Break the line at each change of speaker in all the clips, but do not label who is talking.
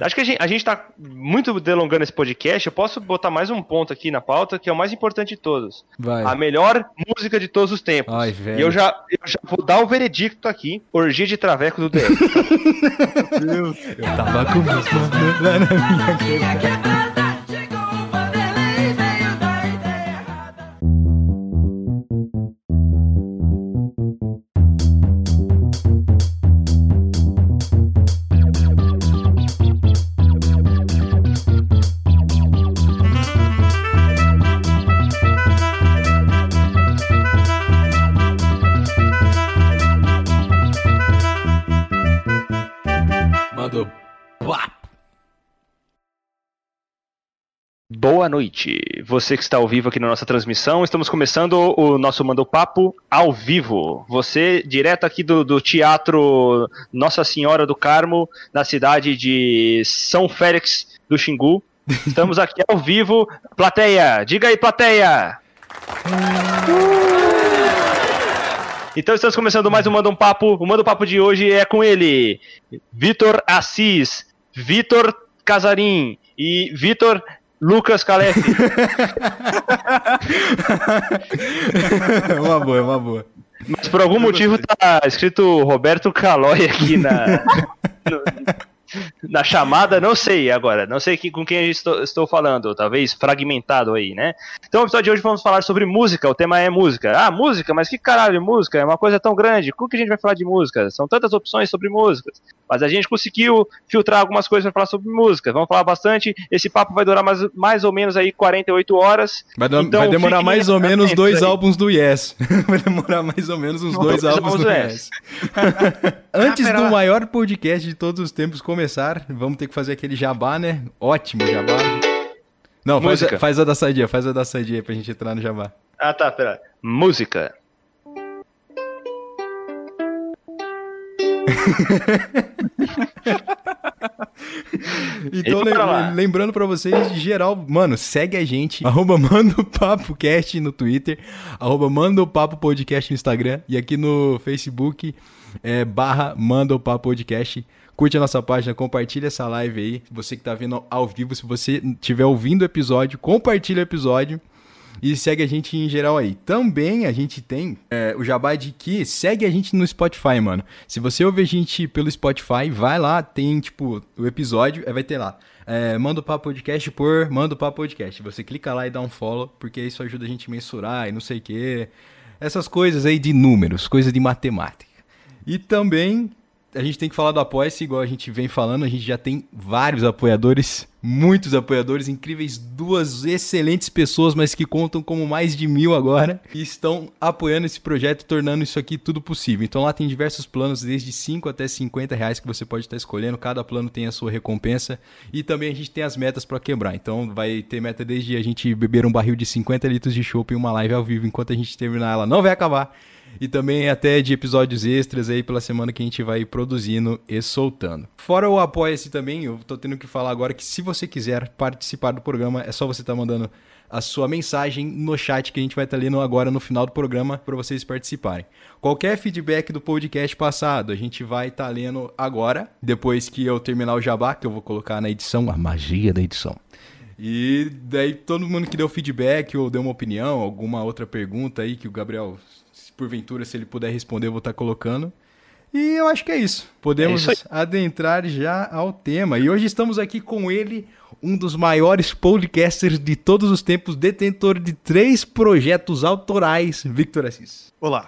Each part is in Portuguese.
Acho que a gente, a gente tá muito delongando esse podcast. Eu posso botar mais um ponto aqui na pauta, que é o mais importante de todos.
Vai.
A melhor música de todos os tempos.
Ai, velho.
E eu já, eu já vou dar o veredicto aqui. Orgia de Traveco do DF.
Eu tava com lá na minha.
Boa noite. Você que está ao vivo aqui na nossa transmissão. Estamos começando o nosso Mandou Papo ao vivo. Você, direto aqui do, do Teatro Nossa Senhora do Carmo, na cidade de São Félix do Xingu. Estamos aqui ao vivo. Plateia, diga aí, plateia! Então estamos começando mais um Manda um Papo. O Manda um Papo de hoje é com ele, Vitor Assis, Vitor Casarim e Vitor Lucas Calef.
uma boa, uma boa.
Mas por algum motivo tá escrito Roberto Calói aqui na, na chamada, não sei agora, não sei que- com quem estou, estou falando, talvez fragmentado aí, né? Então no episódio de hoje vamos falar sobre música, o tema é música. Ah, música, mas que caralho de música? É uma coisa tão grande, como que a gente vai falar de música? São tantas opções sobre músicas, mas a gente conseguiu filtrar algumas coisas para falar sobre música, vamos falar bastante, esse papo vai durar mais, mais ou menos aí 48 horas.
Vai, do-
Então,
vai demorar mais ou menos dois
aí.
álbuns do Yes. vai demorar mais ou menos uns dois
Dois
álbuns do Yes. Antes
Ah,
do maior podcast de todos os tempos começar, vamos ter que fazer aquele jabá, né? Ótimo jabá. Não, faz,
Música.
faz a da sadia, faz a da sadia aí pra gente entrar no jabá.
Ah tá, pera. Música.
Então,
bora
lem-
lá.
lembrando pra vocês, de geral, mano, segue a gente, arroba Manda o Papo Cast no Twitter, arroba Manda o Papo Podcast no Instagram e aqui no Facebook, é, barra Manda o Papo Podcast. Curte a nossa página, compartilha essa live aí. Você que tá vendo ao vivo, se você estiver ouvindo o episódio, compartilha o episódio. E segue a gente em geral aí. Também a gente tem é, o jabá de que segue a gente no Spotify, mano. Se você ouve a gente pelo Spotify, vai lá, tem tipo o episódio, aí vai ter lá. É, manda o papo podcast por manda o papo podcast. Você clica lá e dá um follow, porque isso ajuda a gente a mensurar e não sei o que. Essas coisas aí de números, coisas de matemática. E também a gente tem que falar do Apoia-se, igual a gente vem falando, a gente já tem vários apoiadores, muitos apoiadores, incríveis, duas excelentes pessoas, mas que contam como mais de mil agora, e estão apoiando esse projeto, tornando isso aqui tudo possível. Então lá tem diversos planos, desde 5 até 50 reais que você pode estar escolhendo, cada plano tem a sua recompensa, e também a gente tem as metas para quebrar. Então vai ter meta desde a gente beber um barril de 50 litros de chopp em uma live ao vivo, enquanto a gente terminar ela não vai acabar. E também até de episódios extras aí pela semana que a gente vai produzindo e soltando. Fora o Apoia-se também, eu tô tendo que falar agora que se você quiser participar do programa, é só você estar mandando a sua mensagem no chat que a gente vai estar lendo agora no final do programa para vocês participarem. Qualquer feedback do podcast passado, a gente vai estar lendo agora, depois que eu terminar o jabá, que eu vou colocar na edição, a magia da edição. E daí todo mundo que deu feedback ou deu uma opinião, alguma outra pergunta aí que o Gabriel, porventura, se ele puder responder, eu vou estar colocando. E eu acho que é isso. Podemos
É isso
adentrar já ao tema. E hoje estamos aqui com ele, um dos maiores podcasters de todos os tempos, detentor de três projetos autorais, Victor Assis.
Olá.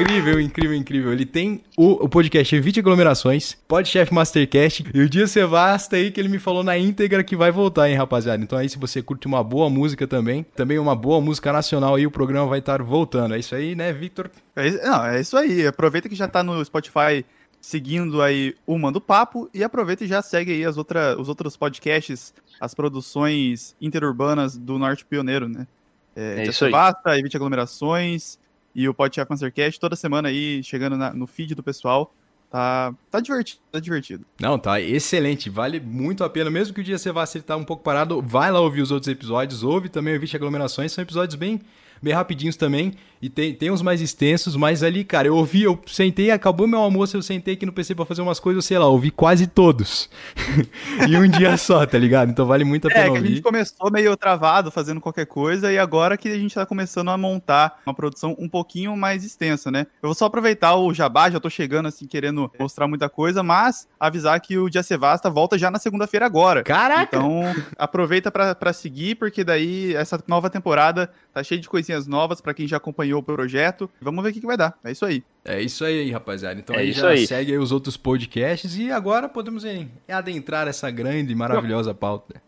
Incrível, incrível, incrível. Ele tem o, o podcast Evite Aglomerações, Podchef Mastercast e o Dia Sevasta aí que ele me falou na íntegra que vai voltar, hein, rapaziada. Então aí se você curte uma boa música também, também uma boa música nacional aí, o programa vai estar voltando. É isso aí, né, Victor?
É, isso- não, é isso aí. Aproveita que já tá no Spotify seguindo aí o Mando Papo e aproveita e já segue aí as outra, os outros podcasts, as produções interurbanas do Norte Pioneiro, né?
É
Tia
isso aí.
Sevasta, Evite Aglomerações e o Podchef Mastercast toda semana aí chegando na- no feed do pessoal. Tá, tá divertido, tá divertido.
Não, tá excelente, vale muito a pena. Mesmo que o Dia Sevasta ele tá um pouco parado, vai lá ouvir os outros episódios, ouve também o Evite Aglomerações, são episódios bem bem rapidinhos também. E tem, tem uns mais extensos, mas ali, cara, eu ouvi, eu sentei, acabou meu almoço, eu sentei aqui no PC pra fazer umas coisas, sei lá, ouvi quase todos. e um dia só, tá ligado? Então vale muito a pena
É,
ouvir.
a gente começou meio travado, fazendo qualquer coisa, e agora que a gente tá começando a montar uma produção um pouquinho mais extensa, né? Eu vou só aproveitar o jabá, já tô chegando, assim, querendo mostrar muita coisa, mas avisar que o Dia Sevasta volta já na segunda-feira agora.
Caraca!
Então, aproveita pra seguir, porque daí essa nova temporada tá cheia de coisinhas novas pra quem já acompanhou o projeto. Vamos ver o que, que vai dar. É isso aí.
É isso aí, rapaziada. Então
É
aí
isso
já
aí.
segue aí os outros podcasts e agora podemos hein, adentrar essa grande e maravilhosa pauta.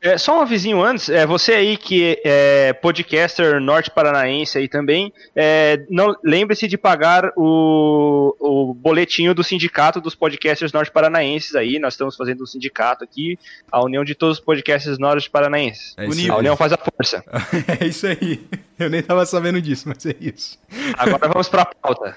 É, só um avisinho antes, é, você aí que é podcaster norte paranaense aí também, é, não lembre-se de pagar o, o boletinho do sindicato dos podcasters norte paranaenses aí, nós estamos fazendo um sindicato aqui, a união de todos os podcasters norte paranaenses.
É.
A união faz a força.
É isso aí. Eu nem tava sabendo disso, mas é isso.
Agora vamos pra pauta.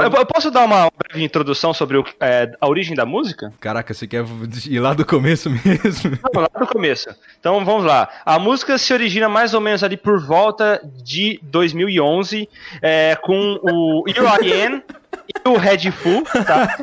Então, eu, eu posso dar uma breve introdução sobre o- é, a origem da música?
Caraca, você quer ir lá do começo mesmo?
Vamos lá do começo. Então vamos lá. A música se origina mais ou menos ali por volta de 2011, é, com o U.I.N. e o Red Full, tá?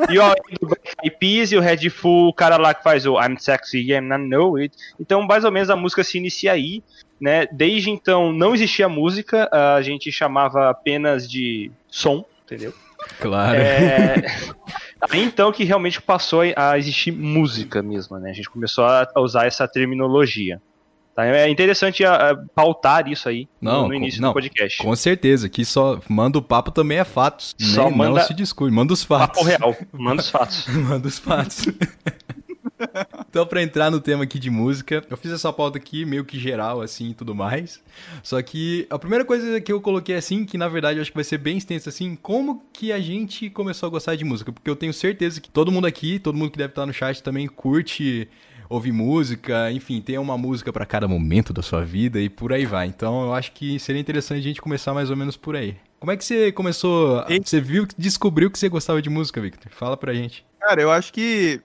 Black Eyed Peas e o Red Full, o cara lá que faz o I'm Sexy and I Know It. Então mais ou menos a música se inicia aí, né? Desde então não existia música, a gente chamava apenas de som, entendeu?
Claro.
É, aí então que realmente passou a existir música mesmo, né? A gente começou a usar essa terminologia. Tá? É interessante a, a pautar isso aí
Não,
no, início
com- não,
do podcast.
Com certeza, que só manda o papo também é fatos.
Só
Nem, não
manda-
se discute, manda os fatos.
Papo real, manda os fatos.
Manda os fatos. Então, pra entrar no tema aqui de música, eu fiz essa pauta aqui meio que geral, assim, e tudo mais. Só que a primeira coisa que eu coloquei assim, que na verdade eu acho que vai ser bem extensa assim, como que a gente começou a gostar de música? Porque eu tenho certeza que todo mundo aqui, todo mundo que deve estar no chat também curte ouvir música, enfim, tem uma música pra cada momento da sua vida e por aí vai. Então, eu acho que seria interessante a gente começar mais ou menos por aí. Como é que você começou? Você viu, descobriu que você gostava de música, Victor? Fala pra gente.
Cara, eu acho que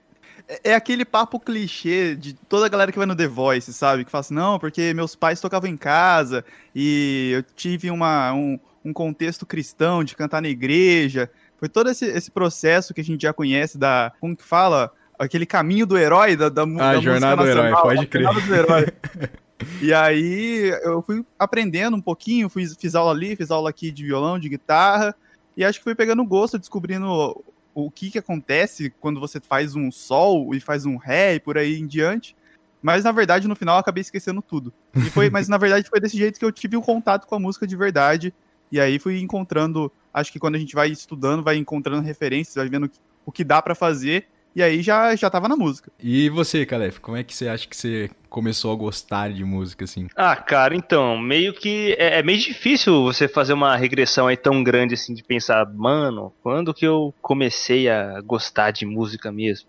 é é aquele papo clichê de toda a galera que vai no The Voice, sabe? Que fala assim, não, porque meus pais tocavam em casa e eu tive uma, um, um contexto cristão de cantar na igreja. Foi todo esse, esse processo que a gente já conhece da, como que fala? Aquele caminho do herói da, da,
Ah,
da
Jornada do Herói, pode crer.
Do Herói. E aí eu fui aprendendo um pouquinho, fui, fiz aula ali, fiz aula aqui de violão, de guitarra, e acho que fui pegando gosto, descobrindo o que que acontece quando você faz um sol e faz um ré e por aí em diante. Mas na verdade, no final, eu acabei esquecendo tudo. E foi, mas na verdade foi desse jeito que eu tive o contato com a música de verdade. E aí fui encontrando, acho que quando a gente vai estudando, vai encontrando referências, vai vendo o que dá pra fazer. E aí já, já tava na música.
E você, Calef, como é que você acha que você começou a gostar de música, assim?
Ah, cara, então, meio que é, é meio difícil você fazer uma regressão aí tão grande assim de pensar, mano, quando que eu comecei a gostar de música mesmo?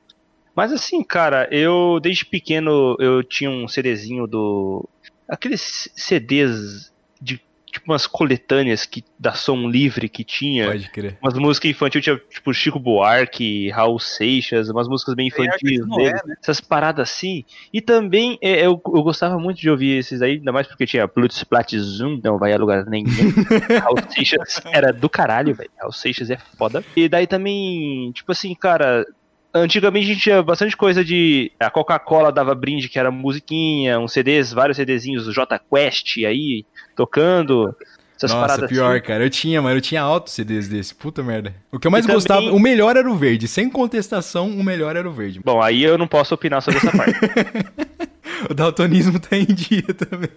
Mas assim, cara, eu desde pequeno eu tinha um CDzinho do aqueles CDs de tipo umas coletâneas que da som livre que tinha,
Pode crer.
umas músicas infantis, tinha tipo Chico Buarque, Raul Seixas, umas músicas bem infantis dele
é, né?
essas paradas assim. E também é, eu, eu gostava muito de ouvir esses aí, ainda mais porque tinha Plutus Plat Zoom, não vai a lugar nenhum. Raul Seixas era do caralho, velho. Raul Seixas é foda. E daí também, tipo assim, cara. Antigamente a gente tinha bastante coisa de. A Coca-Cola dava brinde, que era musiquinha, uns CDs, vários CDzinhos do J Quest aí, tocando. Essas
Nossa,
paradas
pior,
assim.
cara. Eu tinha, mas eu tinha altos CDs desse. Puta merda. O que eu mais
E também-
gostava, o melhor era o verde. Sem contestação, o melhor era o verde.
Bom, aí eu não posso opinar sobre essa parte.
O daltonismo tá em dia também.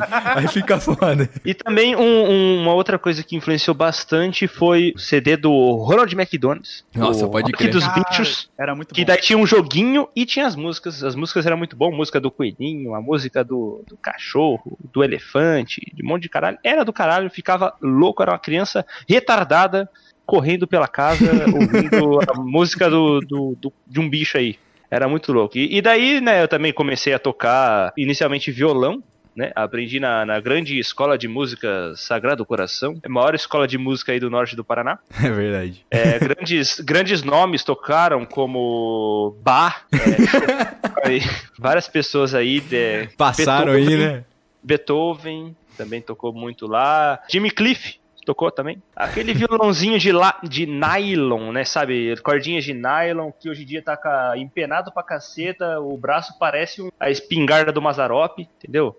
Aí fica foda.
E também um- um- uma outra coisa que influenciou bastante foi o CD do Ronald McDonald's.
Nossa,
o
pode crer.
dos bichos.
Era muito
Que
bom.
daí tinha um joguinho e tinha as músicas. As músicas eram muito boas. Música do coelhinho, a música do, do cachorro, do elefante, de um monte de caralho. Era do caralho, ficava louco, era uma criança retardada correndo pela casa ouvindo a música do, do, do- de um bicho aí. Era muito louco. E, e daí, né, eu também comecei a tocar inicialmente violão. Né? Aprendi na, na grande escola de música Sagrado Coração, é a maior escola de música aí do norte do Paraná.
É verdade.
É, grandes, grandes nomes tocaram, como Bach, é, aí, várias pessoas aí. é,
Passaram aí,
Beethoven,
né?
Beethoven também tocou muito lá. Jimmy Cliff tocou também. Aquele violãozinho de, la, de nylon, né? Sabe? Cordinhas de nylon, que hoje em dia tá ca- empenado pra caceta, o braço parece um- a espingarda do Mazarop, entendeu?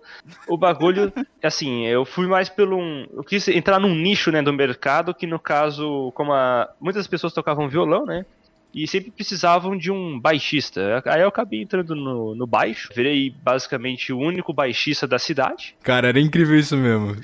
O bagulho, assim, eu fui mais pelo um. Eu quis entrar num nicho, né, do mercado, que no caso, como a, muitas pessoas tocavam violão, né? E sempre precisavam de um baixista. Aí eu acabei entrando no, no baixo. Virei basicamente o único baixista da cidade.
Cara, era incrível isso mesmo.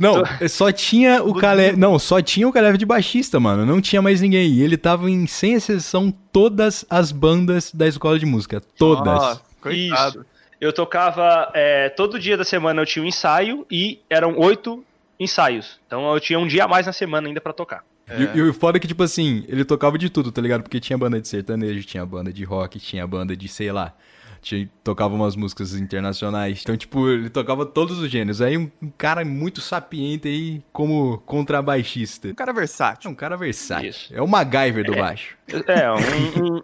Não, só tinha o Caleb. Não, só tinha o Caleb de baixista, mano. Não tinha mais ninguém. E ele tava em, sem exceção, todas as bandas da escola de música. Todas.
Nossa, coitado.
Isso. Eu tocava. é, todo dia da semana eu tinha um ensaio e eram oito ensaios. Então eu tinha um dia a mais na semana ainda pra tocar.
É.
E, e o foda é que, tipo assim, ele tocava de tudo, tá ligado? Porque tinha banda de sertanejo, tinha banda de rock, tinha banda de, sei lá. Tinha, tocava umas músicas internacionais. Então, tipo, ele tocava todos os gêneros. Aí um, um cara muito sapiente aí como contrabaixista.
Um cara
É
versátil.
um cara versátil.
Isso.
É o MacGyver do
É.
baixo.
É, um, um-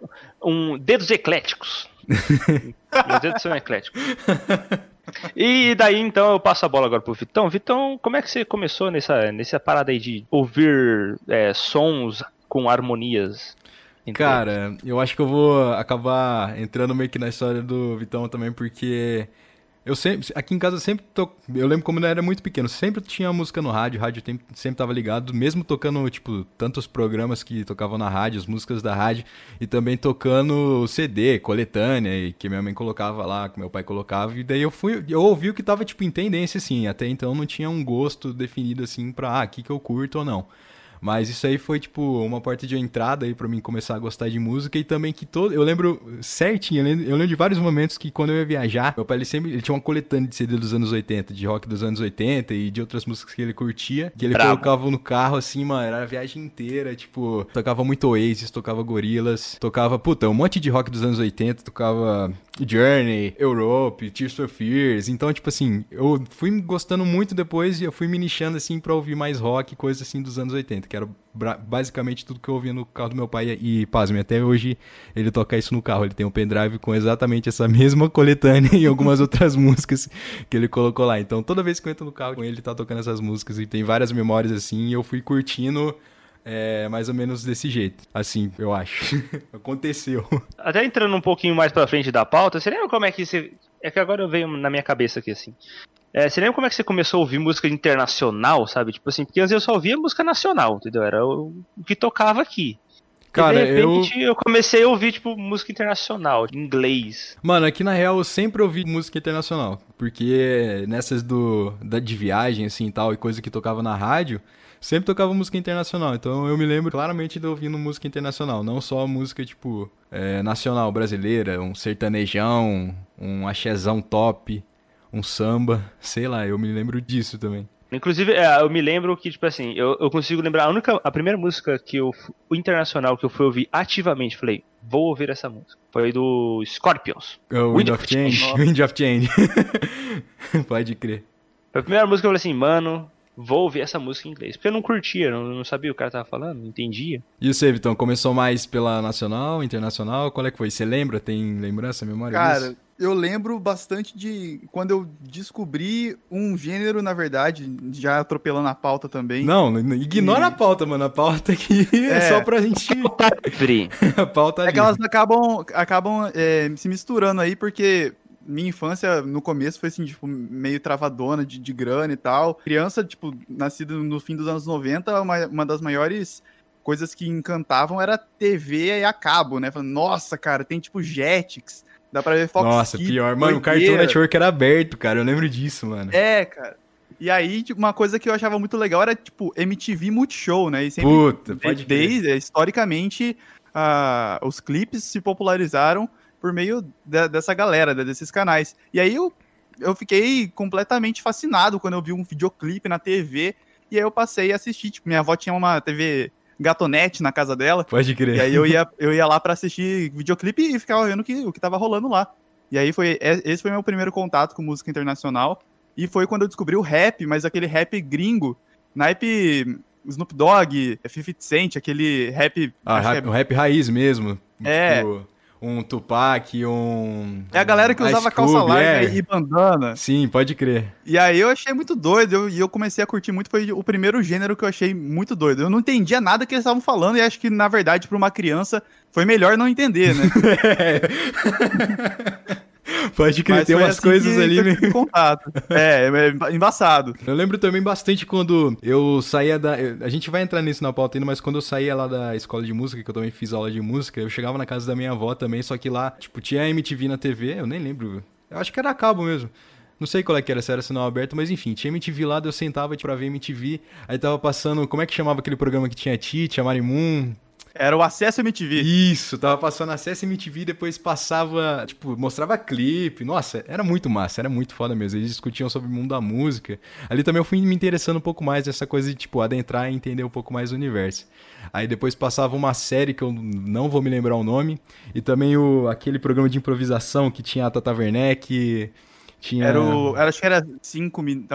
um- dedos ecléticos. Meus dedos são ecléticos. E daí então eu passo a bola agora pro Vitão. Vitão, como é que você começou nessa, nessa parada aí de ouvir é, sons com harmonias? eles?
Cara, eu acho que eu vou acabar entrando meio que na história do Vitão também, porque eu sempre, aqui em casa sempre to... eu lembro como eu era muito pequeno, sempre tinha música no rádio, rádio sempre tava ligado, mesmo tocando, tipo, tantos programas que tocavam na rádio, as músicas da rádio, e também tocando CD, coletânea, e que minha mãe colocava lá, que meu pai colocava, e daí eu fui, eu ouvi o que tava, tipo, em tendência, assim, até então não tinha um gosto definido, assim, pra, ah, aqui que eu curto ou não. Mas isso aí foi, tipo, uma porta de entrada aí pra mim começar a gostar de música e também que todo. Eu lembro certinho, eu lembro, eu lembro de vários momentos que quando eu ia viajar, meu pai ele sempre ele tinha uma coletânea de CD dos anos 80, de rock dos anos 80 e de outras músicas que ele curtia, que ele
Brabo.
colocava no carro assim, mano, era a viagem inteira, tipo, tocava muito Oasis, tocava Gorillaz, tocava, puta, um monte de rock dos anos 80, tocava Journey, Europe, Tears for Fears. Então, tipo assim, eu fui gostando muito depois e eu fui me nichando assim pra ouvir mais rock, coisa assim dos anos 80, que era basicamente tudo que eu ouvia no carro do meu pai. E, pasme, até hoje ele toca isso no carro. Ele tem um pendrive com exatamente essa mesma coletânea e algumas outras músicas que ele colocou lá. Então, toda vez que eu entro no carro com ele, ele tá tocando essas músicas e tem várias memórias assim. E eu fui curtindo. É, mais ou menos desse jeito. Assim, eu acho. Aconteceu.
Até entrando um pouquinho mais pra frente da pauta, você lembra como é que você. É que agora veio na minha cabeça aqui assim. É, você lembra como é que você começou a ouvir música internacional, sabe? Tipo assim, porque antes eu só ouvia música nacional, entendeu? Era o, que tocava aqui.
Cara,
e de
eu.
repente eu... comecei a ouvir, tipo, música internacional, inglês.
Mano, aqui na real eu sempre ouvi música internacional. Porque nessas do, da, de viagem, assim e tal, e coisa que tocava na rádio, sempre tocava música internacional. Então eu me lembro claramente de ouvindo música internacional. Não só música, tipo, é, nacional brasileira, um sertanejão, um axezão top, um samba. Sei lá, eu me lembro disso também.
Inclusive, é, eu me lembro que, tipo assim, eu, eu consigo lembrar a única. A primeira música que eu. O internacional que eu fui ouvir ativamente, falei, vou ouvir essa música. Foi do Scorpions.
O Wind of Change.
Nossa.
Wind of Change. Pode crer.
Foi a primeira música que eu falei assim, mano, vou ouvir essa música em inglês. Porque eu não curtia, não, não sabia o que o cara tava falando, não entendia.
E você, Vitão, começou mais pela nacional, internacional? Qual é que foi? Você lembra? Tem lembrança, memória
Cara,
disso?
eu lembro bastante de quando eu descobri um gênero, na verdade, já atropelando a pauta também.
Não, ignora
E-
a pauta, mano. A pauta aqui é,
É.
só pra gente.
Livre.
a pauta
É
ali.
que elas acabam, acabam é, se misturando aí, porque minha infância, no começo, foi assim, tipo, meio travadona de, de grana e tal. Criança, tipo, nascida no fim dos anos 90, uma, uma das maiores coisas que encantavam era TV e a cabo, né? Falando, nossa, cara, tem tipo Jetix, dá pra ver Fox
Nossa,
Kids,
pior. Mano, o. Cartoon Network era aberto, cara. Eu lembro disso, mano.
É, cara. E aí, tipo, uma coisa que eu achava muito legal era, tipo, MTV Multishow, né? E sempre,
Puta, pode
desde, historicamente, ah, os clipes se popularizaram por meio de- dessa galera, de- desses canais. E aí eu, eu fiquei completamente fascinado quando eu vi um videoclipe na TV, e aí eu passei a assistir. Tipo, minha avó tinha uma TV gatonete na casa dela,
Pode crer.
e aí eu ia, eu ia lá pra assistir videoclipe e ficava vendo o que, o que tava rolando lá. E aí foi, é- esse foi meu primeiro contato com música internacional. E foi quando eu descobri o rap, mas aquele rap gringo, naipe Snoop Dogg, 50 Cent, aquele rap...
Ah, rap, um rap raiz mesmo.
É.
Tipo, um Tupac, um...
é, a galera que usava
Ice
calça
Cube,
larga
é.
e bandana.
Sim, pode crer.
E aí eu achei muito doido, eu- e eu, comecei a curtir muito, foi o primeiro gênero que eu achei muito doido. Eu não entendia nada que eles estavam falando, e acho que, na verdade, pra uma criança, foi melhor não entender, né?
pode crer, tem umas
assim
coisas ali,
eu
né?
contato. É, é embaçado.
Eu lembro também bastante quando eu saía da. A gente vai entrar nisso na pauta ainda, mas quando eu saía lá da escola de música, que eu também fiz aula de música, eu chegava na casa da minha avó também, só que lá, tipo, tinha MTV na TV, eu nem lembro. Eu acho que era a cabo mesmo. Não sei qual é que era, se era sinal aberto, mas enfim, tinha MTV lá, eu sentava tipo, pra ver MTV, aí tava passando, como é que chamava aquele programa que tinha a Titi, a Marimun?
Era o acesso MTV.
Isso, tava passando acesso MTV, depois passava, tipo, mostrava clipe. Nossa, era muito massa, era muito foda mesmo. Eles discutiam sobre o mundo da música. Ali também eu fui me interessando um pouco mais nessa coisa de, tipo, adentrar e entender um pouco mais o universo. Aí depois passava uma série que eu não vou me lembrar o nome, e também o, aquele programa de improvisação que tinha a Tata Werneck, tinha...
Era o. Era, acho que era 5 minutos.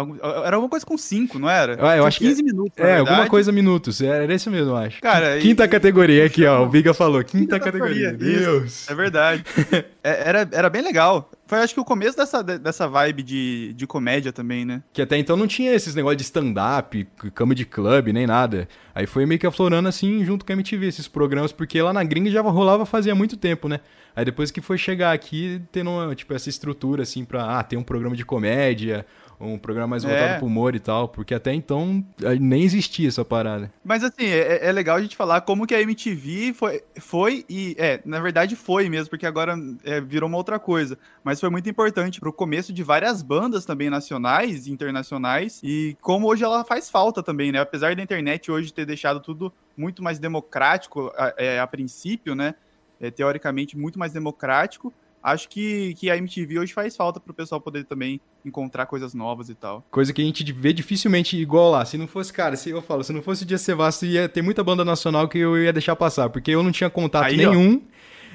Era alguma coisa com 5, não era?
Ah, eu acho que-
15 minutos. na
É, alguma coisa minutos, era esse mesmo, eu acho.
Cara, e-
Quinta categoria aqui, ó, o Biga falou, quinta,
Quinta
categoria.
categoria, isso.
Deus.
É verdade. É, era, era bem legal. Foi acho que o começo dessa, dessa vibe de, de comédia também, né?
Que até então não tinha esses negócios de stand-up, cama de clube, nem nada. Aí foi meio que aflorando assim, junto com a MTV, esses programas, porque lá na gringa já rolava fazia muito tempo, né? Aí depois que foi chegar aqui, tendo tipo, essa estrutura, assim, pra ah, ter um programa de comédia, um programa mais voltado
É.
pro humor e tal, porque até então nem existia essa parada.
Mas assim, é, é legal a gente falar como que a MTV foi, foi e. É, na verdade foi mesmo, porque agora é, virou uma outra coisa. Mas foi muito importante pro começo de várias bandas também nacionais e internacionais. E como hoje ela faz falta também, né? Apesar da internet hoje ter deixado tudo muito mais democrático a, é, a princípio, né? É, teoricamente muito mais democrático. Acho que, que a MTV hoje faz falta pro pessoal poder também encontrar coisas novas e tal.
Coisa que a gente vê dificilmente igual lá. Se não fosse, cara, se eu falo, se não fosse o Dia Cevasto, ia ter muita banda nacional que eu ia deixar passar, porque eu não tinha contato
Aí, ó.
nenhum.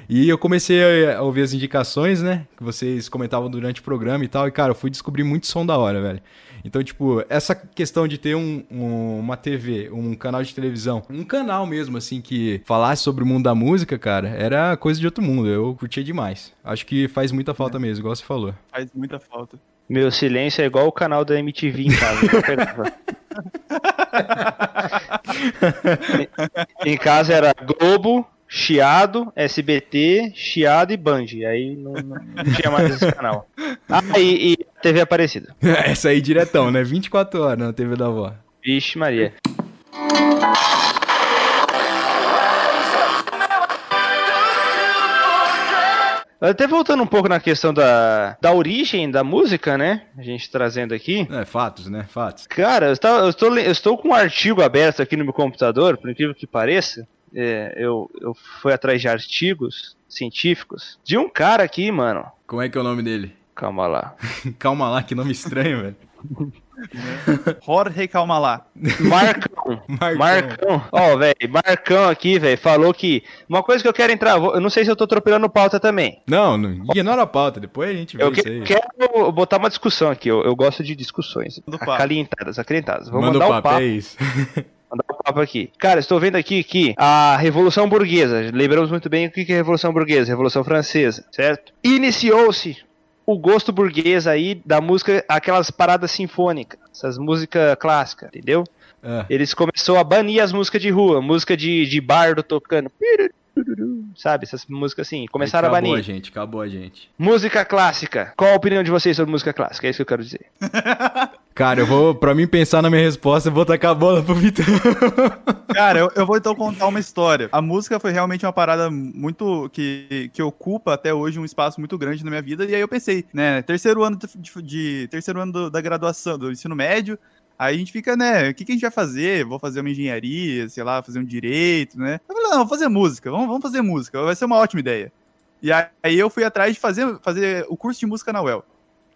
E eu comecei a ouvir as indicações, né? Que vocês comentavam durante o programa e tal. E, cara, eu fui descobrir muito som da hora, velho. Então, tipo, essa questão de ter um, um- uma TV, um canal de televisão, um canal mesmo, assim, que falasse sobre o mundo da música, cara, era coisa de outro mundo. Eu curtia demais. Acho que faz muita falta mesmo, igual você falou.
Faz muita falta.
Meu silêncio é igual o canal da MTV em casa. em casa era Globo, Chiado, SBT, Chiado e Band. Aí não, não- tinha mais esse canal. Ah, e, e TV Aparecida.
Essa aí diretão, né? 24 horas na TV da avó.
Vixe Maria. Até voltando um pouco na questão da, da origem da música, né? A gente trazendo aqui.
É, fatos, né? Fatos.
Cara, eu, tava- eu estou, eu estou com um artigo aberto aqui no meu computador, por incrível que pareça. É, eu, eu fui atrás de artigos científicos de um cara aqui, mano.
Como é que é o nome dele?
Calma lá.
Calma lá, que nome estranho, velho.
Jorge Calma lá.
Marcão.
Marcão.
Marcão. Ó, velho, Marcão aqui, velho, falou que. Uma coisa que eu quero entrar, eu não sei se eu tô atropelando pauta também.
Não, não, ignora a pauta, depois a gente vê
Eu
isso aí.
quero botar uma discussão aqui, eu, eu gosto de discussões. Acalentadas, acalentadas. Vou
Manda
mandar
o papo,
papo.
é isso.
Mandar um papo aqui. Cara, estou vendo aqui que a Revolução Burguesa, lembramos muito bem o que é a Revolução Burguesa, Revolução Francesa, certo? Iniciou-se o gosto burguês aí da música, aquelas paradas sinfônicas, essas músicas clássicas, entendeu?
É.
Eles começou a banir as músicas de rua, música de, de bardo tocando, sabe? Essas músicas assim, começaram a
acabou
banir.
a gente, acabou a gente.
Música clássica. Qual a opinião de vocês sobre música clássica? É isso que eu quero dizer.
Cara, eu vou, pra mim pensar na minha resposta, eu vou tacar a bola pro Vitor.
Cara, eu, eu vou então contar uma história. A música foi realmente uma parada muito. que, que ocupa até hoje um espaço muito grande na minha vida. E aí eu pensei, né? Terceiro ano de- de- terceiro ano do- da graduação, do ensino médio. Aí a gente fica, né? O que, que a gente vai fazer? Vou fazer uma engenharia, sei lá, fazer um direito, né? Eu falei, não, vou fazer música, vamos, vamos fazer música, vai ser uma ótima ideia. E aí eu fui atrás de fazer, fazer o curso de música na UEL.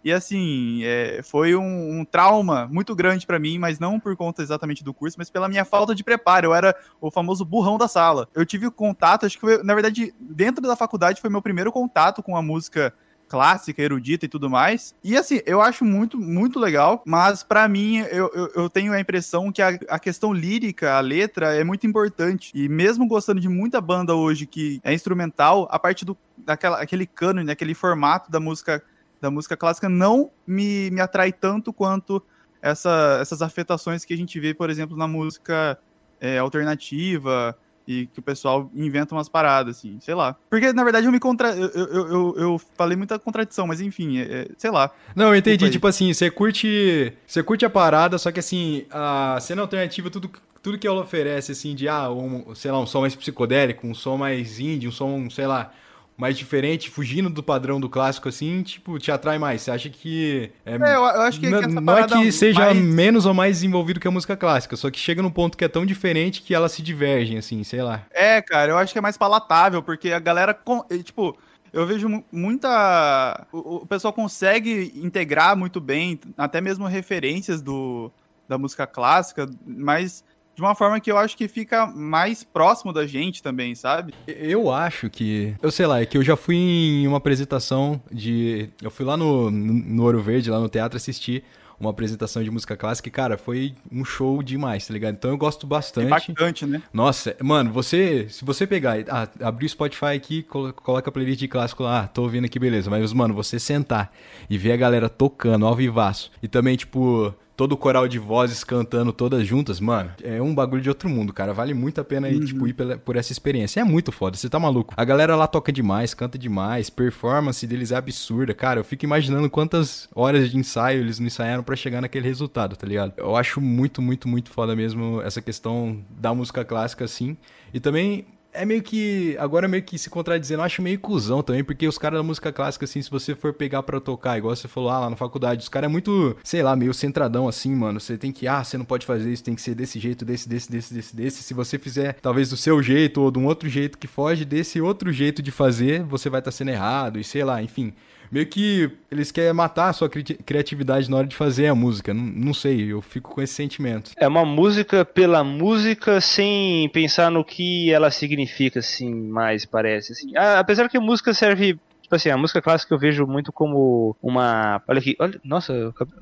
E assim, é, foi um, um trauma muito grande pra mim, mas não por conta exatamente do curso, mas pela minha falta de preparo. Eu era o famoso burrão da sala. Eu tive contato, acho que foi, na verdade, dentro da faculdade foi meu primeiro contato com a música clássica, erudita e tudo mais. E assim, eu acho muito, muito legal, mas para mim, eu, eu, eu, tenho a impressão que a, a, questão lírica, a letra, é muito importante. E mesmo gostando de muita banda hoje que é instrumental, a parte do daquela, aquele cano, aquele formato da música da música clássica não me, me atrai tanto quanto essa, essas afetações que a gente vê, por exemplo, na música é, alternativa, e que o pessoal inventa umas paradas, assim, sei lá. Porque, na verdade, eu me contra... eu, eu, eu, eu falei muita contradição, mas enfim, é, é, sei lá.
Não, eu entendi, tipo assim, você curte. Você curte a parada, só que assim, a cena alternativa, tudo, tudo que ela oferece, assim, de ah, um, sei lá, um som mais psicodélico, um som mais indie, um som, sei lá, mais diferente, fugindo do padrão do clássico, assim, tipo, te atrai mais? Você acha que.
É, é eu acho que,
que Não é que seja mais... menos ou mais desenvolvido que a música clássica, só que chega num ponto que é tão diferente que elas se divergem, assim, sei lá.
É, cara, eu acho que é mais palatável, porque a galera. Tipo, eu vejo muita. O, pessoal consegue integrar muito bem, até mesmo referências do, da música clássica, mas de uma forma que eu acho que fica mais próximo da gente também, sabe?
Eu acho que. Eu sei lá, é que eu já fui em uma apresentação de. Eu fui lá no, no Ouro Verde, lá no teatro, assistir uma apresentação de música clássica e, cara, foi um show demais, tá ligado? Então eu gosto bastante.
Bastante, né?
Nossa, mano, você, se você pegar, ah, abrir o Spotify aqui, coloca a playlist de clássico lá, ah, tô ouvindo aqui, beleza. Mas, mano, você sentar e ver a galera tocando ao vivaço e também, tipo, todo o coral de vozes cantando todas juntas, mano, é um bagulho de outro mundo, cara. Vale muito a pena uhum. tipo, ir pela, por essa experiência. É muito foda, você tá maluco. A galera lá toca demais, canta demais, performance deles é absurda. Cara, eu fico imaginando quantas horas de ensaio eles não ensaiaram para chegar naquele resultado, tá ligado? Eu acho muito, muito, muito foda mesmo essa questão da música clássica, assim. E também é meio que. Agora meio que se contradizendo, eu acho meio cuzão também, porque os caras da música clássica, assim, se você for pegar pra tocar, igual você falou ah, lá na faculdade, os caras é muito, sei lá, meio centradão assim, mano. Você tem que, ah, você não pode fazer isso, tem que ser desse jeito, desse, desse, desse, desse, desse. Se você fizer, talvez do seu jeito ou de um outro jeito que foge desse outro jeito de fazer, você vai estar tá sendo errado, e sei lá, enfim meio que eles querem matar a sua cri criatividade na hora de fazer a música. Não, não sei, eu fico com esse sentimento.
É uma música pela música sem pensar no que ela significa, assim, mais parece. Assim. Ah, apesar que a música serve Tipo assim, a música clássica eu vejo muito como uma. Olha aqui, olha, nossa,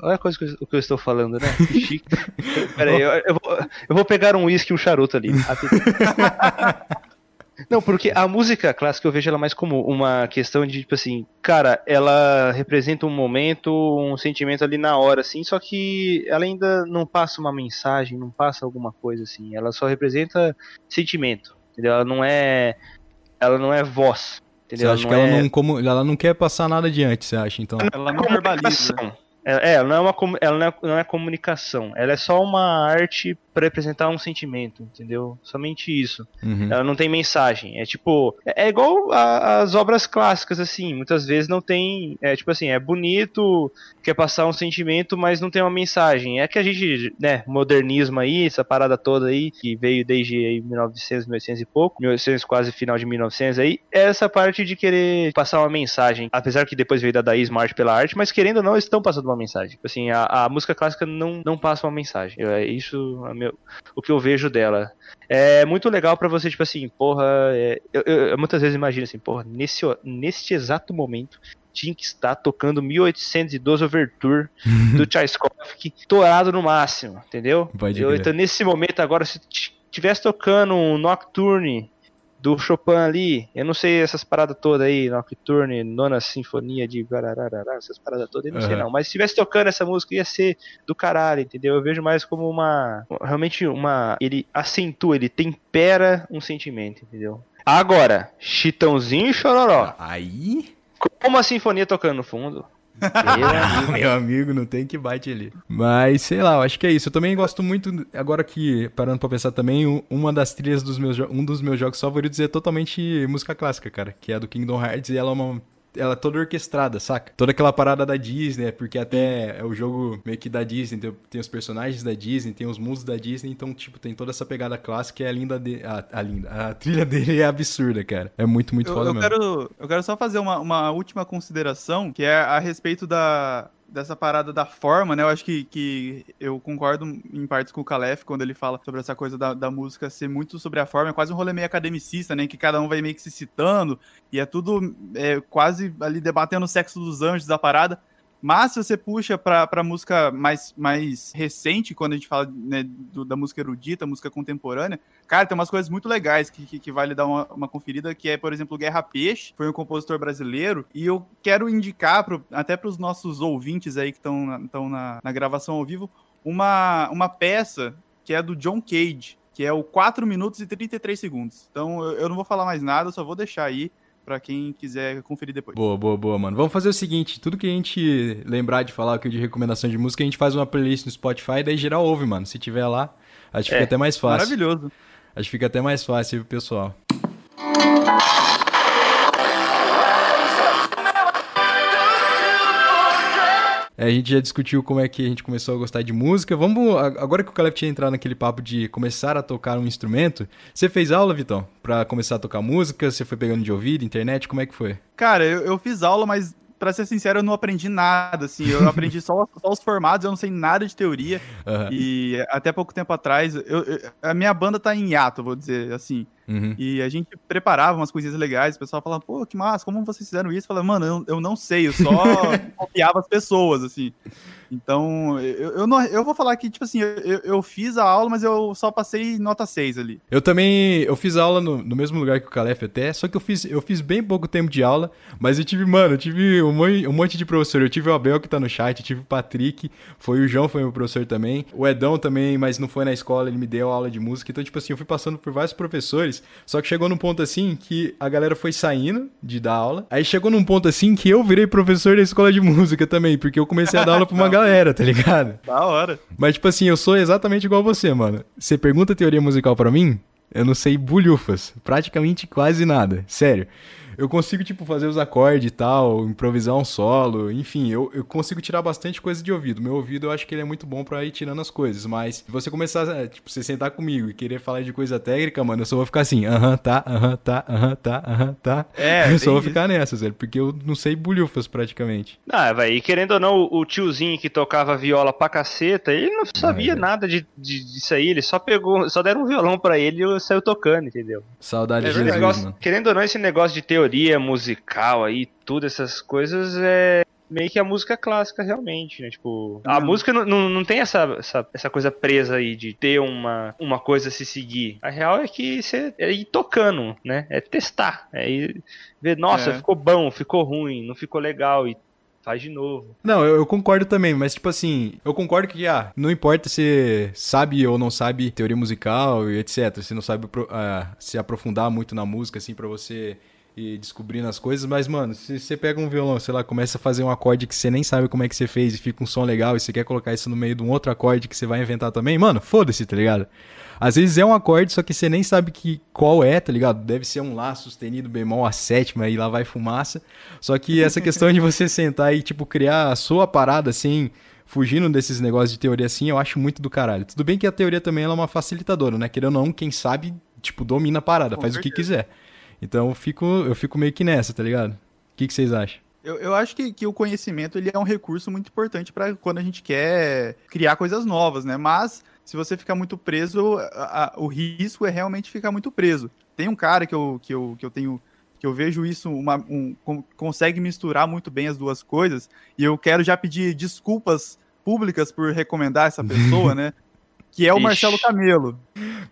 olha a coisa que eu, que eu estou falando, né? Chique. Pera aí, eu, eu, vou, eu vou pegar um uísque e um charuto ali. Não, porque a música clássica eu vejo ela mais como uma questão de, tipo assim, cara, ela representa um momento, um sentimento ali na hora, assim, só que ela ainda não passa uma mensagem, não passa alguma coisa, assim. Ela só representa sentimento, entendeu? Ela não é. Ela não é voz. Entendeu?
Você acha que ela, é... não, como, ela não quer passar nada adiante, você acha, então?
Ela não verbaliza.
É, ela não é uma ela não é, não é comunicação, ela é só uma arte para representar um sentimento, entendeu? Somente isso. Uhum. Ela não tem mensagem. É tipo, é, é igual a, as obras clássicas assim, muitas vezes não tem, é tipo assim, é bonito, quer passar um sentimento, mas não tem uma mensagem. É que a gente, né, modernismo aí, essa parada toda aí que veio desde aí 1900, 1900 e pouco, 1900 quase final de 1900 aí, é essa parte de querer passar uma mensagem, apesar que depois veio da Daís Marte pela arte, mas querendo ou não, eles estão passando uma mensagem. Tipo assim, a, a música clássica não, não passa uma mensagem. É isso, meu, o que eu vejo dela. É muito legal para você, tipo assim, porra. É, eu, eu, muitas vezes imagino assim, porra, nesse, nesse exato momento tinha que estar tocando 1812 Overture do Tchaikovsky, torado no máximo, entendeu? Eu, então, nesse momento agora, se tivesse tocando um Nocturne do Chopin ali, eu não sei essas paradas todas aí, Nocturne, Nona Sinfonia de Guarararara, essas paradas todas, eu não uhum. sei não. Mas se estivesse tocando essa música, ia ser do caralho, entendeu? Eu vejo mais como uma. Realmente uma. Ele acentua, ele tempera um sentimento, entendeu? Agora, Chitãozinho e Chororó.
Aí.
Como a sinfonia tocando no fundo.
Meu amigo, não tem que bate ali. Mas, sei lá, eu acho que é isso. Eu também gosto muito, agora que, parando pra pensar também, uma das trilhas dos meus, um dos meus jogos favoritos é totalmente música clássica, cara, que é a do Kingdom Hearts, e ela é uma ela é toda orquestrada, saca? Toda aquela parada da Disney, é porque até é o jogo meio que da Disney, tem, tem, os personagens da Disney, tem os mundos da Disney, então, tipo, tem toda essa pegada clássica e a linda de, a, a, linda. A trilha dele é absurda, cara. É muito, muito
eu,
foda
eu
mesmo.
Quero, eu quero só fazer uma, uma última consideração, que é a respeito da, dessa parada da forma, né? Eu acho que, que eu concordo em partes com o Calef quando ele fala sobre essa coisa da, da música ser muito sobre a forma, é quase um rolê meio academicista, né? Que cada um vai meio que se citando, e é tudo é, quase ali debatendo o sexo dos anjos da parada. Mas se você puxa pra música mais, mais recente, quando a gente fala né, do, da música erudita, música contemporânea, cara, tem umas coisas muito legais que, que, que vale dar uma, uma, conferida, que é, por exemplo, Guerra Peixe, foi um compositor brasileiro, e eu quero indicar, pro, até para os nossos ouvintes aí que estão na, na, na gravação ao vivo, uma, uma peça que é do John Cage, que é o 4 minutos e 33 segundos. Então eu, eu não vou falar mais nada, só vou deixar aí para quem quiser conferir depois.
Boa, boa, boa, mano. Vamos fazer o seguinte, tudo que a gente lembrar de falar aqui de recomendação de música, a gente faz uma playlist no Spotify, daí geral ouve, mano. Se tiver lá, acho que é, fica até mais fácil.
Maravilhoso.
Acho que fica até mais fácil pessoal. A gente já discutiu como é que a gente começou a gostar de música. Vamos, agora que o Caleb tinha entrado naquele papo de começar a tocar um instrumento, você fez aula, Vitão, para começar a tocar música? Você foi pegando de ouvido, internet? Como é que foi?
Cara, eu, eu fiz aula, mas para ser sincero, eu não aprendi nada, assim. Eu aprendi só, só, os formados, eu não sei nada de teoria. Uhum. E até pouco tempo atrás, eu, eu, a minha banda tá em hiato, vou dizer assim. Uhum. E a gente preparava umas coisinhas legais, o pessoal falava, pô, que massa, como vocês fizeram isso? Eu falava, mano, eu, eu não sei, eu só copiava as pessoas, assim. Então, eu, eu, não, eu vou falar que, tipo assim, eu, eu fiz a aula, mas eu só passei nota 6 ali.
Eu também, eu fiz aula no, no mesmo lugar que o Calef até, só que eu fiz, eu fiz bem pouco tempo de aula, mas eu tive, mano, eu tive um, um monte de professor. Eu tive o Abel que tá no chat, eu tive o Patrick, foi o João, foi meu professor também. O Edão também, mas não foi na escola, ele me deu aula de música. Então, tipo assim, eu fui passando por vários professores, só que chegou num ponto assim que a galera foi saindo de dar aula. Aí chegou num ponto assim que eu virei professor da escola de música também, porque eu comecei a dar aula pra uma galera galera, tá ligado?
Da hora.
Mas, tipo assim, eu sou exatamente igual você, mano. Você pergunta teoria musical para mim, eu não sei bulhufas. Praticamente quase nada. Sério eu consigo, tipo, fazer os acordes e tal, improvisar um solo, enfim, eu, eu consigo tirar bastante coisa de ouvido. Meu ouvido eu acho que ele é muito bom pra ir tirando as coisas, mas se você começar, é, tipo, você sentar comigo e querer falar de coisa técnica, mano, eu só vou ficar assim, aham, tá, aham, tá, aham, tá, aham, tá. É, eu só vou ficar nessa, velho, porque eu não sei bulhufas praticamente.
Ah, vai, e querendo ou não, o tiozinho que tocava viola pra caceta, ele não sabia ah, é. nada de, de, disso aí, ele só pegou, só deram um violão pra ele e saiu tocando, entendeu?
Saudade é, de Jesus,
negócio. Querendo ou não, esse negócio de teoria teoria musical aí, tudo essas coisas é meio que a música clássica realmente, né? Tipo, a música não, não, não tem essa, essa, essa, coisa presa aí de ter uma, uma coisa a se seguir. A real é que você é ir tocando, né? É testar, é ir ver, nossa, é. ficou bom, ficou ruim, não ficou legal e faz de novo.
Não, eu, eu, concordo também, mas tipo assim, eu concordo que, ah, não importa se sabe ou não sabe teoria musical e etc, se não sabe uh, se aprofundar muito na música, assim, para você e descobrindo as coisas, mas, mano, se você pega um violão, sei lá, começa a fazer um acorde que você nem sabe como é que você fez e fica um som legal e você quer colocar isso no meio de um outro acorde que você vai inventar também, mano, foda-se, tá ligado? Às vezes é um acorde, só que você nem sabe que qual é, tá ligado? Deve ser um Lá sustenido bemol a sétima e lá vai fumaça. Só que essa questão de você sentar e, tipo, criar a sua parada assim, fugindo desses negócios de teoria assim, eu acho muito do caralho. Tudo bem que a teoria também é uma facilitadora, né? Querendo ou não, quem sabe, tipo, domina a parada, Com faz certeza. o que quiser. Então eu fico, eu fico meio que nessa, tá ligado? O que, que vocês acham?
Eu, eu acho que, que o conhecimento ele é um recurso muito importante para quando a gente quer criar coisas novas, né? Mas se você ficar muito preso, a, a, o risco é realmente ficar muito preso. Tem um cara que eu, que eu, que eu tenho que eu vejo isso uma, um, consegue misturar muito bem as duas coisas e eu quero já pedir desculpas públicas por recomendar essa pessoa, né? Que é o Ixi. Marcelo Camelo.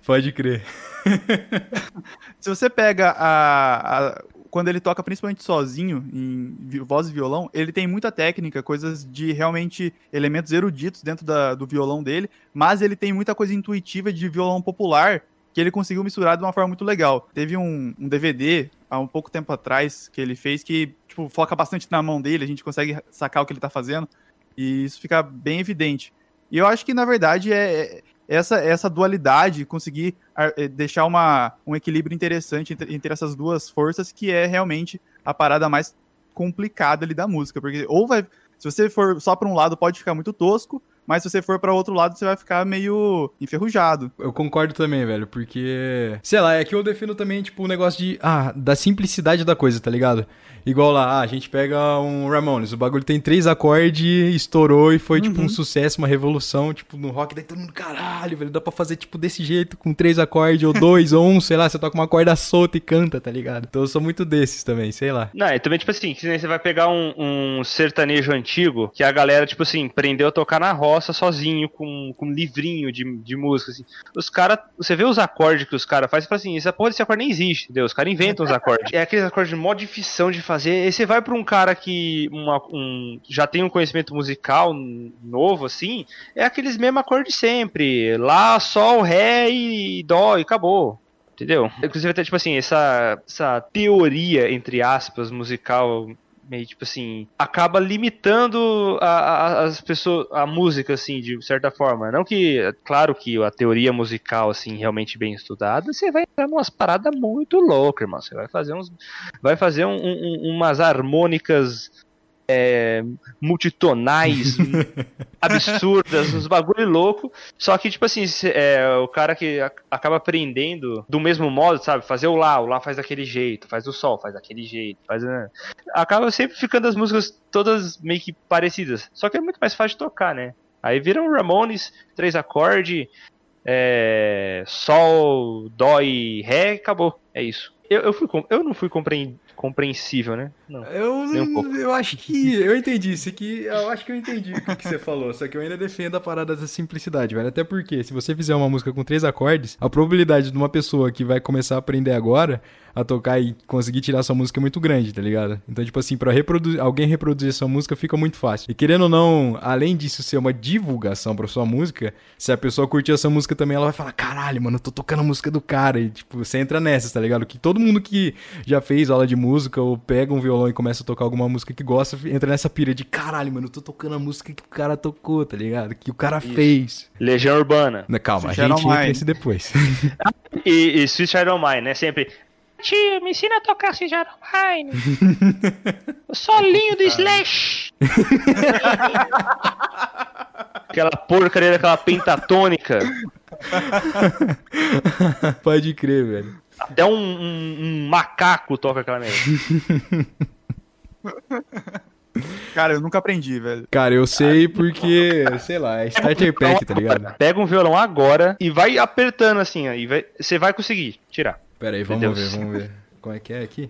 Pode crer.
Se você pega a, a, Quando ele toca principalmente sozinho, em voz e violão, ele tem muita técnica, coisas de realmente elementos eruditos dentro da, do violão dele, mas ele tem muita coisa intuitiva de violão popular que ele conseguiu misturar de uma forma muito legal. Teve um, um DVD há um pouco tempo atrás que ele fez que tipo, foca bastante na mão dele, a gente consegue sacar o que ele tá fazendo, e isso fica bem evidente. E eu acho que, na verdade, é, é essa, essa dualidade, conseguir é, deixar uma, um equilíbrio interessante entre, entre essas duas forças, que é realmente a parada mais complicada ali da música. Porque ou vai. Se você for só para um lado, pode ficar muito tosco, mas se você for para outro lado, você vai ficar meio enferrujado.
Eu concordo também, velho, porque. Sei lá, é que eu defino também, tipo, o negócio de. Ah, da simplicidade da coisa, tá ligado? Igual lá, ah, a gente pega um Ramones, o bagulho tem três acordes, estourou e foi, tipo, um sucesso, uma revolução, tipo, no rock, daí todo mundo, caralho, velho, dá pra fazer, tipo, desse jeito, com três acordes, ou dois, ou um, sei lá, você toca uma corda solta e canta, tá ligado? Então eu sou muito desses também, sei lá.
Não, e também, tipo assim, você vai pegar um, um sertanejo antigo, que a galera, tipo assim, aprendeu a tocar na roça sozinho, com, com um livrinho de, de música, assim. Os caras, você vê os acordes que os caras fazem, você fala assim, essa porra desse acorde nem existe, entendeu? Os caras inventam os acordes. É aqueles acordes de modificação de fazer. Aí você vai pra um cara que uma, um, já tem um conhecimento musical novo, assim, é aqueles mesmos acordes sempre. Lá, sol, ré e dó, e acabou. Entendeu? Inclusive, até, tipo assim, essa, essa teoria, entre aspas, musical meio tipo assim, acaba limitando a, a, as pessoas, a música, assim, de certa forma. Não que, claro que a teoria musical, assim, realmente bem estudada, você vai entrar umas paradas muito loucas, irmão. Você vai fazer uns. Vai fazer um, um, umas harmônicas é, multitonais, absurdas, uns bagulho louco. Só que, tipo assim, é, o cara que acaba aprendendo do mesmo modo, sabe? Fazer o Lá, o Lá faz daquele jeito, faz o Sol, faz daquele jeito, faz. Né? Acaba sempre ficando as músicas todas meio que parecidas. Só que é muito mais fácil de tocar, né? Aí viram Ramones, três acordes, é, Sol, Dó e Ré, acabou. É isso. Eu, eu, fui, eu não fui compreensível, né?
Não, eu, um eu acho que. Eu entendi isso aqui. Eu acho que eu entendi o que, que, você falou. Só que eu ainda defendo a parada da simplicidade, velho. Até porque, se você fizer uma música com três acordes, a probabilidade de uma pessoa que vai começar a aprender agora a tocar e conseguir tirar sua música é muito grande, tá ligado? Então, tipo assim, pra reproduzir, alguém reproduzir sua música fica muito fácil. E querendo ou não, além disso ser uma divulgação pra sua música, se a pessoa curtir essa música também, ela vai falar: caralho, mano, eu tô tocando a música do cara. E, tipo, você entra nessas, tá ligado? Que todo mundo que já fez aula de música ou pega um violão e começa a tocar alguma música que gosta, entra nessa pira de caralho, mano, eu tô tocando a música que o cara tocou, tá ligado? Que o cara Isso. fez.
Legião Urbana.
Calma, Switch a gente entra nesse depois.
e, e Swiss Iron Mind, né? Sempre Tio, me ensina a tocar Cigar Online. o solinho do Slash. aquela porcaria daquela pentatônica.
Pode crer, velho.
Até um, um, um macaco toca aquela merda.
Cara, eu nunca aprendi, velho.
Cara, eu sei porque, sei lá, é starter pack, tá ligado?
Pega um violão agora e vai apertando assim, vai, você vai conseguir tirar.
Pera aí, vamos ver, vamos ver. Como é que é aqui?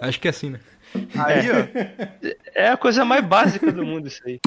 Acho que é assim, né?
Aí, ó. É a coisa mais básica do mundo isso aí.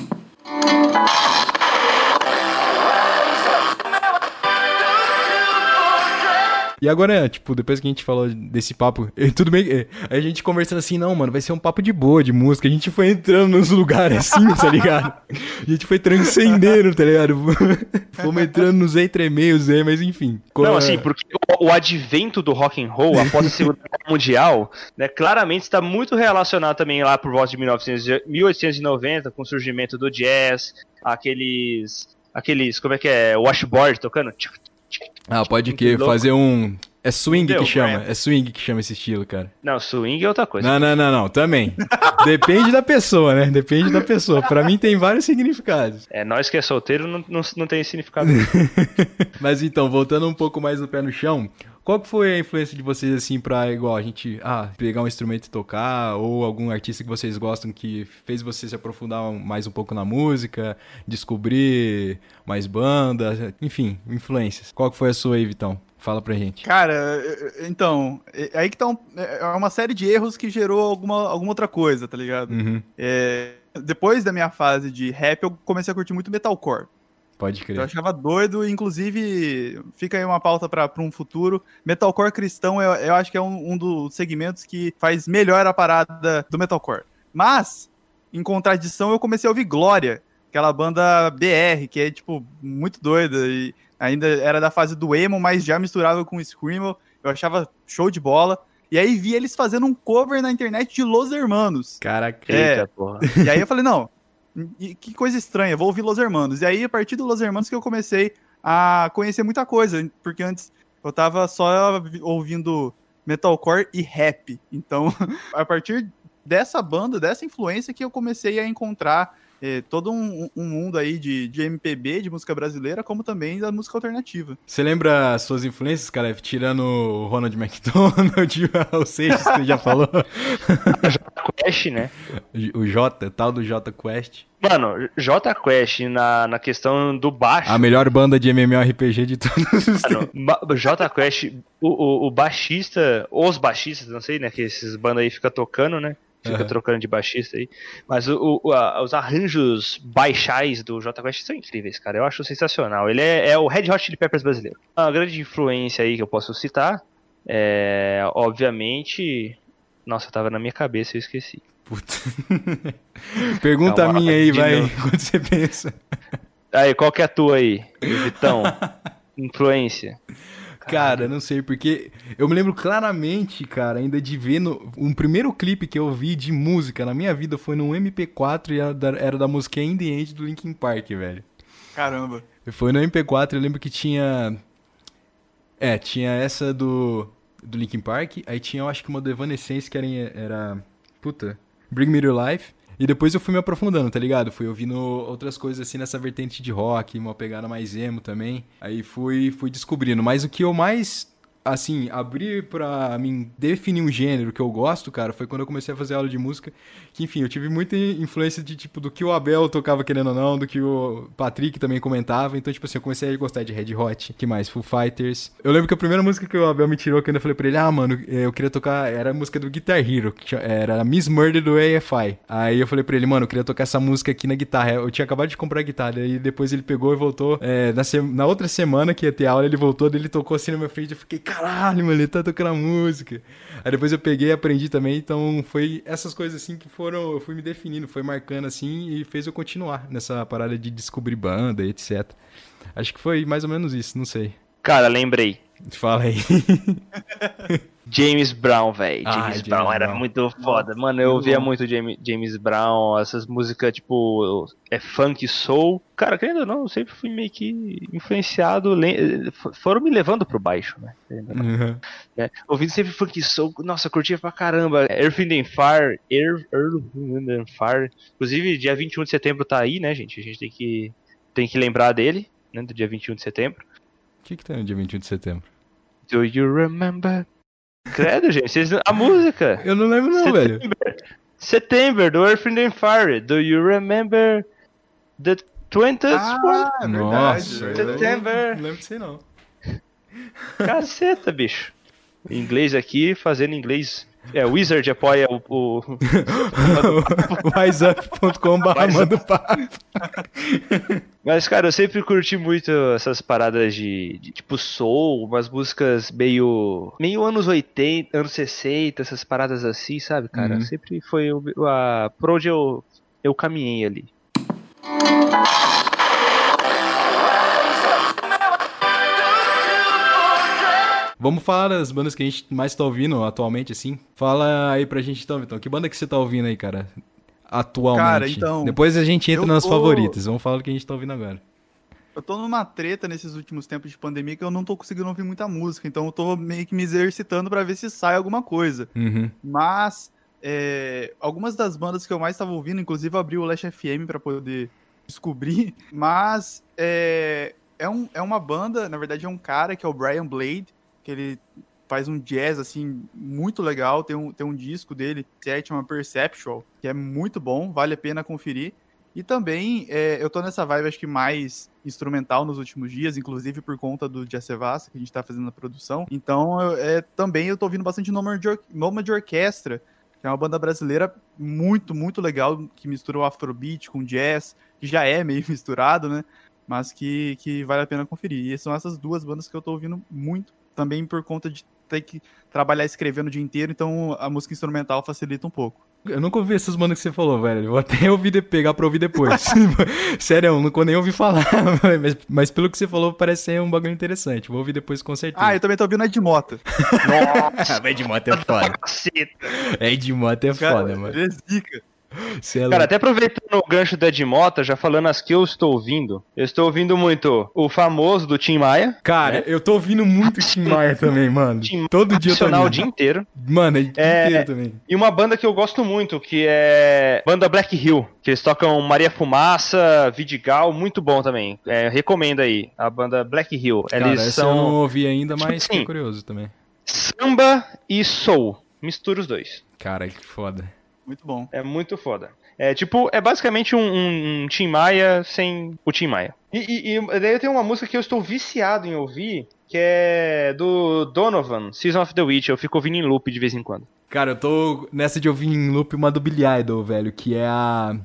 E agora, tipo, depois que a gente falou desse papo, tudo bem, é, a gente conversando assim, não, mano, vai ser um papo de boa, de música. A gente foi entrando nos lugares assim, tá ligado? A gente foi transcendendo, tá ligado? Fomos entrando nos entremeios aí, mas enfim.
Não, assim, porque o, o, advento do rock and roll após a Segunda Guerra Mundial, né, claramente está muito relacionado também lá por volta de 1900, 1890, com o surgimento do jazz, aqueles aqueles, como é que é, washboard tocando,
ah, pode que fazer um. É swing que chama. É swing que chama esse estilo, cara.
Não, swing é outra coisa.
Não, não, não, não. Também. Depende da pessoa, né? Depende da pessoa. Pra mim tem vários significados.
É, nós que é solteiro não, não, não tem significado.
Mas então, voltando um pouco mais no pé no chão, qual que foi a influência de vocês, assim, pra, igual, a gente, ah, pegar um instrumento e tocar, ou algum artista que vocês gostam que fez você se aprofundar mais um pouco na música, descobrir mais bandas, enfim, influências. Qual que foi a sua aí, Vitão? Fala pra gente.
Cara, então, é aí que tá um, é uma série de erros que gerou alguma, alguma outra coisa, tá ligado? Uhum. É, depois da minha fase de rap, eu comecei a curtir muito metalcore.
Pode crer.
Eu achava doido, inclusive, fica aí uma pauta para um futuro. Metalcore cristão, eu, eu acho que é um, um, dos segmentos que faz melhor a parada do metalcore. Mas, em contradição, eu comecei a ouvir Glória, aquela banda BR, que é, tipo, muito doida e ainda era da fase do emo, mas já misturava com Screamo. Eu achava show de bola. E aí vi eles fazendo um cover na internet de Los Hermanos.
Caraca,
é. porra. E aí eu falei, não, e que coisa estranha, vou ouvir Los Hermanos. E aí, a partir do Los Hermanos, que eu comecei a conhecer muita coisa, porque antes eu tava só ouvindo metalcore e rap. Então, a partir dessa banda, dessa influência que eu comecei a encontrar é, todo um, um, mundo aí de, de MPB, de música brasileira, como também da música alternativa.
Você lembra as suas influências, cara? Tirando o Ronald McDonald, o Seixas, que você já falou?
J Quest, né?
O J, tal do J Quest.
Mano, J Quest na, na questão do baixo.
A melhor banda de MMORPG de todos os tempos.
J Quest, o, o, o, baixista, os baixistas, não sei, né? Que esses bandas aí ficam tocando, né? Fica uhum. trocando de baixista aí. Mas o, o a, os arranjos baixais do J Quest são incríveis, cara. Eu acho sensacional. Ele é, é, o Red Hot Chili Peppers brasileiro. Uma grande influência aí que eu posso citar é, obviamente. Nossa, tava na minha cabeça e eu esqueci.
Puta. Pergunta Calma, minha aí, vai, novo. quando você pensa.
Aí, qual que é a tua aí, Vitão? Influência.
Cara, não sei, porque eu me lembro claramente, cara, ainda de ver no, um primeiro clipe que eu vi de música na minha vida foi num MP4 e era da, era da música In The End do Linkin Park, velho.
Caramba.
Foi no MP4, eu lembro que tinha. É, tinha essa do, do Linkin Park, aí tinha, eu acho que uma do Evanescence que era. era puta. Bring Me to Life. E depois eu fui me aprofundando, tá ligado? Fui ouvindo outras coisas assim nessa vertente de rock, uma pegada mais emo também. Aí fui, fui descobrindo. Mas o que eu mais assim, abrir pra mim definir um gênero que eu gosto, cara, foi quando eu comecei a fazer aula de música. Que, enfim, eu tive muita influência de, tipo, do que o Abel tocava querendo ou não, do que o Patrick também comentava. Então, tipo assim, eu comecei a gostar de Red Hot, que mais? Full Fighters. Eu lembro que a primeira música que o Abel me tirou, quando eu falei pra ele, ah, mano, eu queria tocar, era a música do Guitar Hero, que era Miss Murder do AFI. Aí eu falei pra ele, mano, eu queria tocar essa música aqui na guitarra. Eu tinha acabado de comprar a guitarra, e depois ele pegou e voltou. É, na, na outra semana que ia ter aula, ele voltou, ele tocou assim na minha frente, eu fiquei, caralho, mano, ele tá tocando a música. Aí depois eu peguei e aprendi também, então foi essas coisas assim que foram, eu fui me definindo, foi marcando assim e fez eu continuar nessa parada de descobrir banda e etc. Acho que foi mais ou menos isso, não sei.
Cara, lembrei.
Fala aí.
James Brown, velho. Ah, James, Brown Brown era muito foda. Mano, eu ouvia muito James, James Brown, essas músicas tipo é funk soul. Cara, querendo ou não, eu sempre fui meio que influenciado, foram me levando pro baixo, né? Uhum. É, ouvindo sempre funk soul, nossa, curtia pra caramba. Earth, Wind and Fire, Earth, Earth, Wind and Fire. Inclusive, dia 21 de setembro tá aí, né, gente? A gente tem que, tem que lembrar dele, né, do dia 21 de setembro.
O que que tá no dia 21 de setembro?
Do you remember Credo, gente. Vocês... A música.
Eu não lembro, não, Setembro.
velho. Setembro, do Earth, and Fire. Do you remember the 20th
ah, one? Nossa,
Setembro.
Não lembro disso aí, não.
Caceta, bicho. Inglês aqui, fazendo inglês é, o Wizard apoia o. o...
WiseUp.com.br manda papo.
Mas, cara, eu sempre curti muito essas paradas de, de, tipo soul, umas músicas meio. meio anos 80, anos 60, essas paradas assim, sabe, cara? Uhum. Sempre foi o, a, por onde eu, eu caminhei ali.
Vamos falar das bandas que a gente mais tá ouvindo atualmente, assim. Fala aí pra gente então, Vitão. Que banda que você tá ouvindo aí, cara? Atualmente. Cara, então. Depois a gente entra nas tô... favoritas. Vamos falar do que a gente tá ouvindo agora.
Eu tô numa treta nesses últimos tempos de pandemia que eu não tô conseguindo ouvir muita música. Então eu tô meio que me exercitando para ver se sai alguma coisa.
Uhum.
Mas. É, algumas das bandas que eu mais estava ouvindo, inclusive abri o Lash FM para poder descobrir, mas é, é, um, é uma banda, na verdade é um cara que é o Brian Blade, que ele faz um jazz, assim, muito legal. Tem um, tem um disco dele, chama Perceptual, que é muito bom, vale a pena conferir. E também, é, eu tô nessa vibe, acho que mais instrumental nos últimos dias, inclusive por conta do Jacevassa, que a gente tá fazendo na produção. Então, eu, é, também eu tô ouvindo bastante Nomad, Or Nomad Orquestra, que é uma banda brasileira muito, muito legal, que mistura o afrobeat com jazz, que já é meio misturado, né? Mas que, que vale a pena conferir. E são essas duas bandas que eu tô ouvindo muito também por conta de ter que trabalhar escrevendo o dia inteiro, então a música instrumental facilita um pouco.
Eu nunca ouvi essas bandas que você falou, velho. Eu vou até ouvir de, pegar pra ouvir depois. Sério, eu nunca nem ouvi falar. mas, mas, pelo que você falou, parece ser um bagulho interessante. Vou ouvir depois com certeza.
Ah, eu também tô ouvindo Ed Mota.
Nossa, Ed Mota é foda. Ed Mota é foda, mano.
É zica.
É
Cara, até aproveitando o gancho da Edmota, já falando as que eu estou ouvindo. Eu estou ouvindo muito o famoso do Tim Maia.
Cara, eu tô ouvindo muito Tim Maia também, mano.
Tim
Todo dia eu tô
o dia inteiro.
Mano, é o dia
É,
inteiro também.
E uma banda que eu gosto muito, que é banda Black Hill, que eles tocam Maria Fumaça, Vidigal, muito bom também. É, recomendo aí, a banda Black Hill.
Cara,
Eles
essa eu não
são
ouvi ainda,
Tipo
mas
assim,
curioso também.
samba e soul. Mistura os dois.
Cara, que foda.
Muito bom.
É muito foda. É tipo, é basicamente um, um, um Tim Maia sem o Tim Maia. E, e, e daí eu tenho uma música que eu estou viciado em ouvir, que é do Donovan, Season of the Witch. Eu fico ouvindo em loop de vez em quando.
Cara, eu tô nessa de ouvir em loop uma do Billy Idol, velho, que é a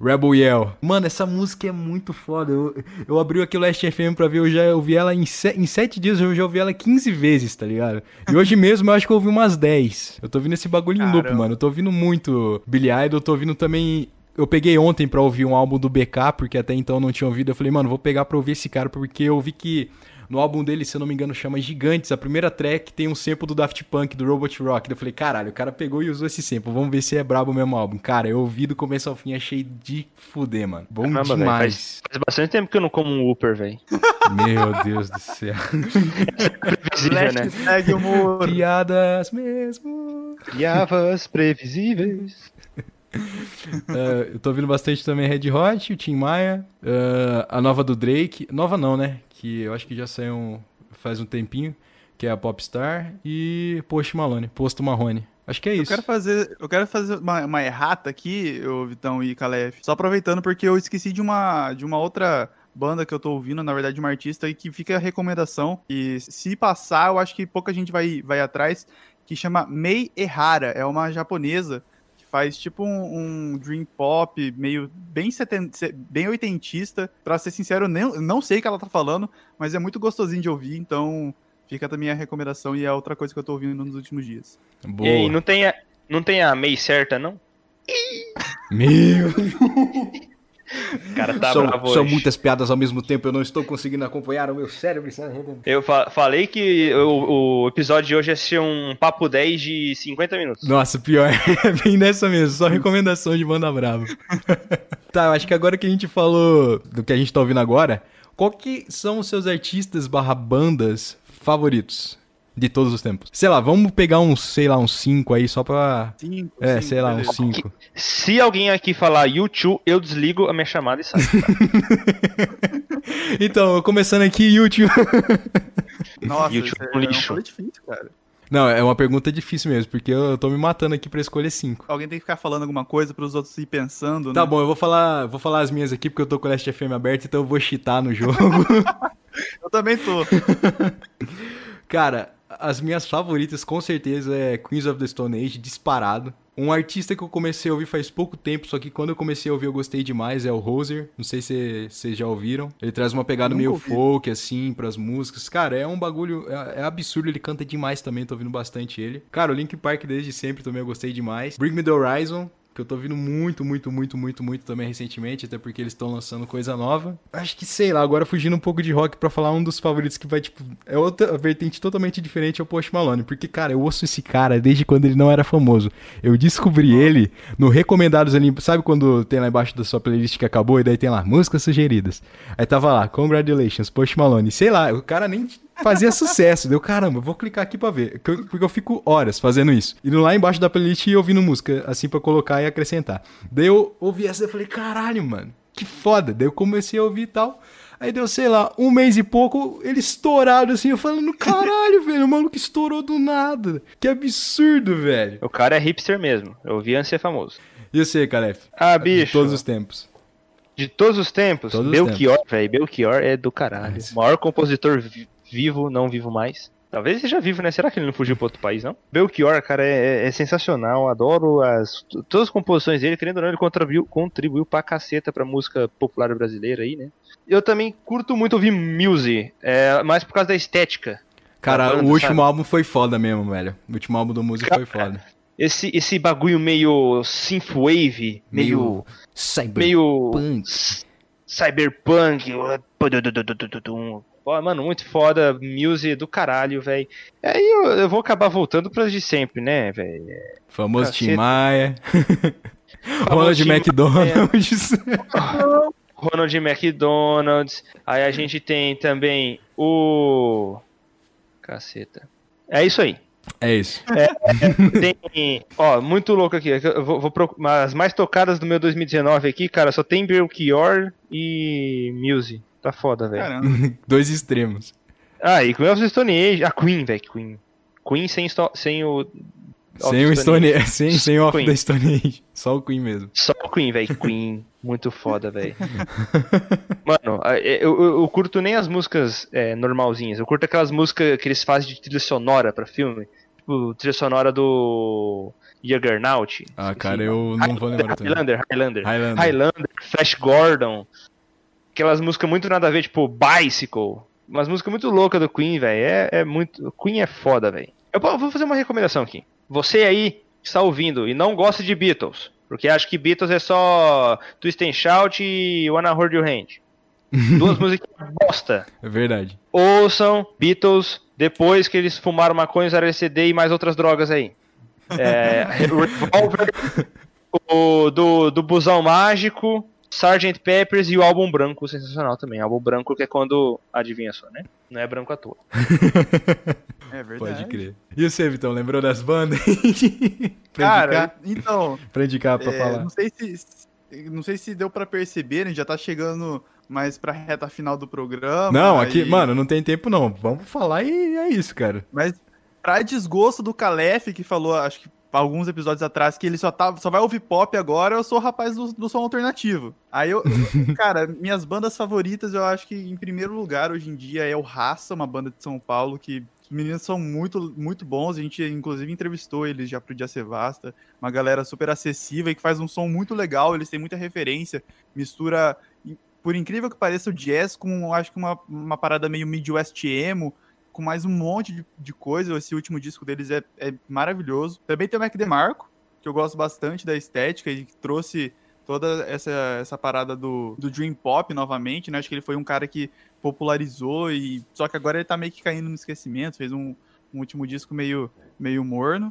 Rebel Yell. Mano, essa música é muito foda. Eu, eu abri aqui o Last FM pra ver, eu já ouvi ela em, se, em 7 dias, eu já ouvi ela 15 vezes, tá ligado? E hoje mesmo eu acho que eu ouvi umas 10. Eu tô ouvindo esse bagulho em loop,
Caramba.
mano. Eu tô ouvindo muito Billy Idol, tô ouvindo também. Eu peguei ontem pra ouvir um álbum do BK, porque até então eu não tinha ouvido. Eu falei, mano, vou pegar pra ouvir esse cara, porque eu vi que no álbum dele, se eu não me engano, chama Gigantes. A primeira track tem um sample do Daft Punk, do Robot Rock. Eu falei, caralho, o cara pegou e usou esse sample. Vamos ver se é brabo o mesmo álbum. Cara, eu ouvi do começo ao fim, achei de fuder, mano. Bom
Caramba,
demais.
Faz bastante tempo que eu não como um Whooper, velho.
Meu Deus do céu.
Previsível, né?
Hashtag humor.
Piadas mesmo.
Piavas previsíveis.
É, eu tô ouvindo bastante também Red Hot, o Tim Maia, é, a nova do Drake. Nova não, né? Que eu acho que já saiu faz um tempinho, que é a Popstar. E Post Malone, Posto Marrone. Acho que é
Eu
isso.
quero fazer, eu quero fazer uma, uma errata aqui, ô Vitão e Calef. Só aproveitando porque eu esqueci de uma, de uma outra banda que eu tô ouvindo, na verdade, uma artista, e que fica a recomendação. E se passar, eu acho que pouca gente vai, vai atrás, que chama Mei Ehara. É uma japonesa faz tipo um, um dream pop meio bem, seten, se- bem oitentista. Pra ser sincero, nem, não sei o que ela tá falando, mas é muito gostosinho de ouvir, então fica também a recomendação e é outra coisa que eu tô ouvindo nos últimos dias.
Boa.
E aí, não tem a, não tem a May certa, não?
Meu,
cara tá
são,
bravo
são
hoje.
muitas piadas ao mesmo tempo, eu não estou conseguindo acompanhar, o meu cérebro está arrebentando.
Eu fa- falei que o, o episódio de hoje ia ser um papo 10 de 50 minutos.
Nossa, pior, é bem nessa mesmo, só recomendação de banda brava. tá, eu acho que agora que a gente falou do que a gente tá ouvindo agora, qual que são os seus artistas barra bandas favoritos de todos os tempos? Sei lá, vamos pegar uns, sei lá, uns 5 aí só pra...
Cinco,
É,
cinco,
sei lá,
beleza.
uns 5.
Se alguém aqui falar YouTube, eu desligo a minha chamada e saio.
Então, começando aqui, YouTube...
Nossa,
YouTube
isso
é um
é
lixo.
difícil, cara.
Não, é uma pergunta difícil mesmo, porque eu tô me matando aqui pra escolher 5.
Alguém tem que ficar falando alguma coisa para os outros ir pensando,
Tá
né?
bom, eu vou falar, vou falar as minhas aqui porque eu tô com o Last FM aberto, então eu vou cheatar no jogo.
Eu também tô.
Cara, as minhas favoritas com certeza é Queens of the Stone Age, disparado. Um artista que eu comecei a ouvir faz pouco tempo, só que quando eu comecei a ouvir eu gostei demais, é o Hoser. Não sei se vocês já ouviram. Ele traz uma pegada meio
ouvi.
folk, assim, pras músicas. Cara, é um bagulho, é, é absurdo, ele canta demais também, tô ouvindo bastante ele. Cara, o Link Park desde sempre também eu gostei demais. Bring Me The Horizon, que eu tô ouvindo muito, muito, muito, muito, muito também recentemente, até porque eles estão lançando coisa nova. Acho que, sei lá, agora fugindo um pouco de rock pra falar um dos favoritos que vai, tipo, é outra vertente totalmente diferente ao Post Malone, porque, cara, eu ouço esse cara desde quando ele não era famoso. Eu descobri ele no Recomendados ali, sabe quando tem lá embaixo da sua playlist que acabou e daí tem lá, músicas sugeridas. Aí tava lá, Congratulations, Post Malone. Sei lá, o cara nem fazia sucesso. Deu, caramba, vou clicar aqui pra ver. Porque eu fico horas fazendo isso. Indo lá embaixo da playlist e ouvindo música, assim, pra colocar e acrescentar. Daí eu ouvi essa e falei, caralho, mano, que foda. Daí eu comecei a ouvir e tal. Aí deu, sei lá, um mês e pouco, ele estourado assim, eu falando, caralho, velho, o maluco estourou do nada. Que absurdo, velho.
O cara é hipster mesmo. Eu vi antes de ser famoso.
E você, Calef?
Ah,
De
bicho.
todos os tempos.
De todos os tempos,
Todos os
Belchior, velho. Belchior é do caralho.
Mas-
Maior compositor vi- vivo, não vivo mais. Talvez seja vivo, né? Será que ele não fugiu pra outro país, não? Belchior, cara, é, é- é sensacional. Adoro as, todas as composições dele. Querendo ou não, ele contribuiu, contribuiu pra caceta pra música popular brasileira aí, né? Eu também curto muito ouvir Muse, é, mais por causa da estética.
Cara,
banda,
o último
sabe?
álbum foi foda mesmo, velho. O último álbum do Música foi foda.
Esse, esse bagulho meio synthwave, meio... Meio
Punk.
c- cyberpunk. Pô, mano, muito foda, Muse do caralho, velho. Aí eu, eu vou acabar voltando pras de sempre, né, velho?
Famoso
Caceta.
Tim Maia. Ronald McDonald's.
Ronald McDonald's. Aí a gente tem também o. Caceta. É isso aí.
É isso.
Tem, ó, muito louco aqui. Eu vou, vou pro- as mais tocadas do meu 2019 aqui, cara, só tem Belchior e Muse. Tá foda, velho.
Caramba.
Dois extremos.
Ah, e Queen of Stone Age. A Queen, velho, Queen. Queen sem, sem o.
Sem o Stone Age. Sem, sem o Off da Stone Age. Só o Queen mesmo.
Só o Queen, velho. Queen. Muito foda, velho. Mano, a- eu, eu, eu curto nem as músicas é, normalzinhas. Eu curto aquelas músicas que eles fazem de trilha sonora pra filme. Tipo, trilha sonora do Juggernaut.
Ah, cara, eu não vou lembrar também.
Highlander, Highlander.
Highlander.
Highlander, Flash Gordon. Aquelas músicas muito nada a ver, tipo Bicycle. Umas músicas muito loucas do Queen, velho. É, é muito. Queen é foda, velho. Eu vou fazer uma recomendação aqui. Você aí que está ouvindo e não gosta de Beatles, porque acha que Beatles é só Twist and Shout e Wanna Hold Your Hand. Duas músicas bosta.
É verdade.
Ouçam Beatles depois que eles fumaram maconha, usaram LCD e mais outras drogas aí. É, Revolver, o do, do Busão Mágico, Sgt. Peppers e o álbum branco, sensacional também. Álbum branco que é quando adivinha só, né? Não é branco à toa.
É verdade.
Pode crer. E você, Vitão, lembrou das bandas? pra
Cara,
indicar?
então,
Pra indicar, pra
é,
falar.
não sei se não sei se deu pra perceber, né? Já tá chegando mais pra reta final do programa.
Não, aqui,
e-
mano, não tem tempo não. Vamos falar e é isso, cara.
Mas pra desgosto do Calef, que falou, acho que alguns episódios atrás, que ele só, tá, só vai ouvir pop agora, eu sou o rapaz do, do som alternativo. Aí eu, cara, minhas bandas favoritas, eu acho que em primeiro lugar hoje em dia é o Raça, uma banda de São Paulo que os meninos são muito, muito bons. A gente, inclusive, entrevistou eles já pro Dia Sevasta. Uma galera super acessível e que faz um som muito legal. Eles têm muita referência. Mistura, por incrível que pareça, o jazz com, acho que uma, uma parada meio Midwest emo com mais um monte de, de coisa. Esse último disco deles é, é maravilhoso. Também tem o Mac DeMarco, que eu gosto bastante da estética e que trouxe toda essa, essa parada do, do Dream Pop novamente, né? Acho que ele foi um cara que popularizou e só que agora ele tá meio que caindo no esquecimento, fez um, um último disco meio, meio morno.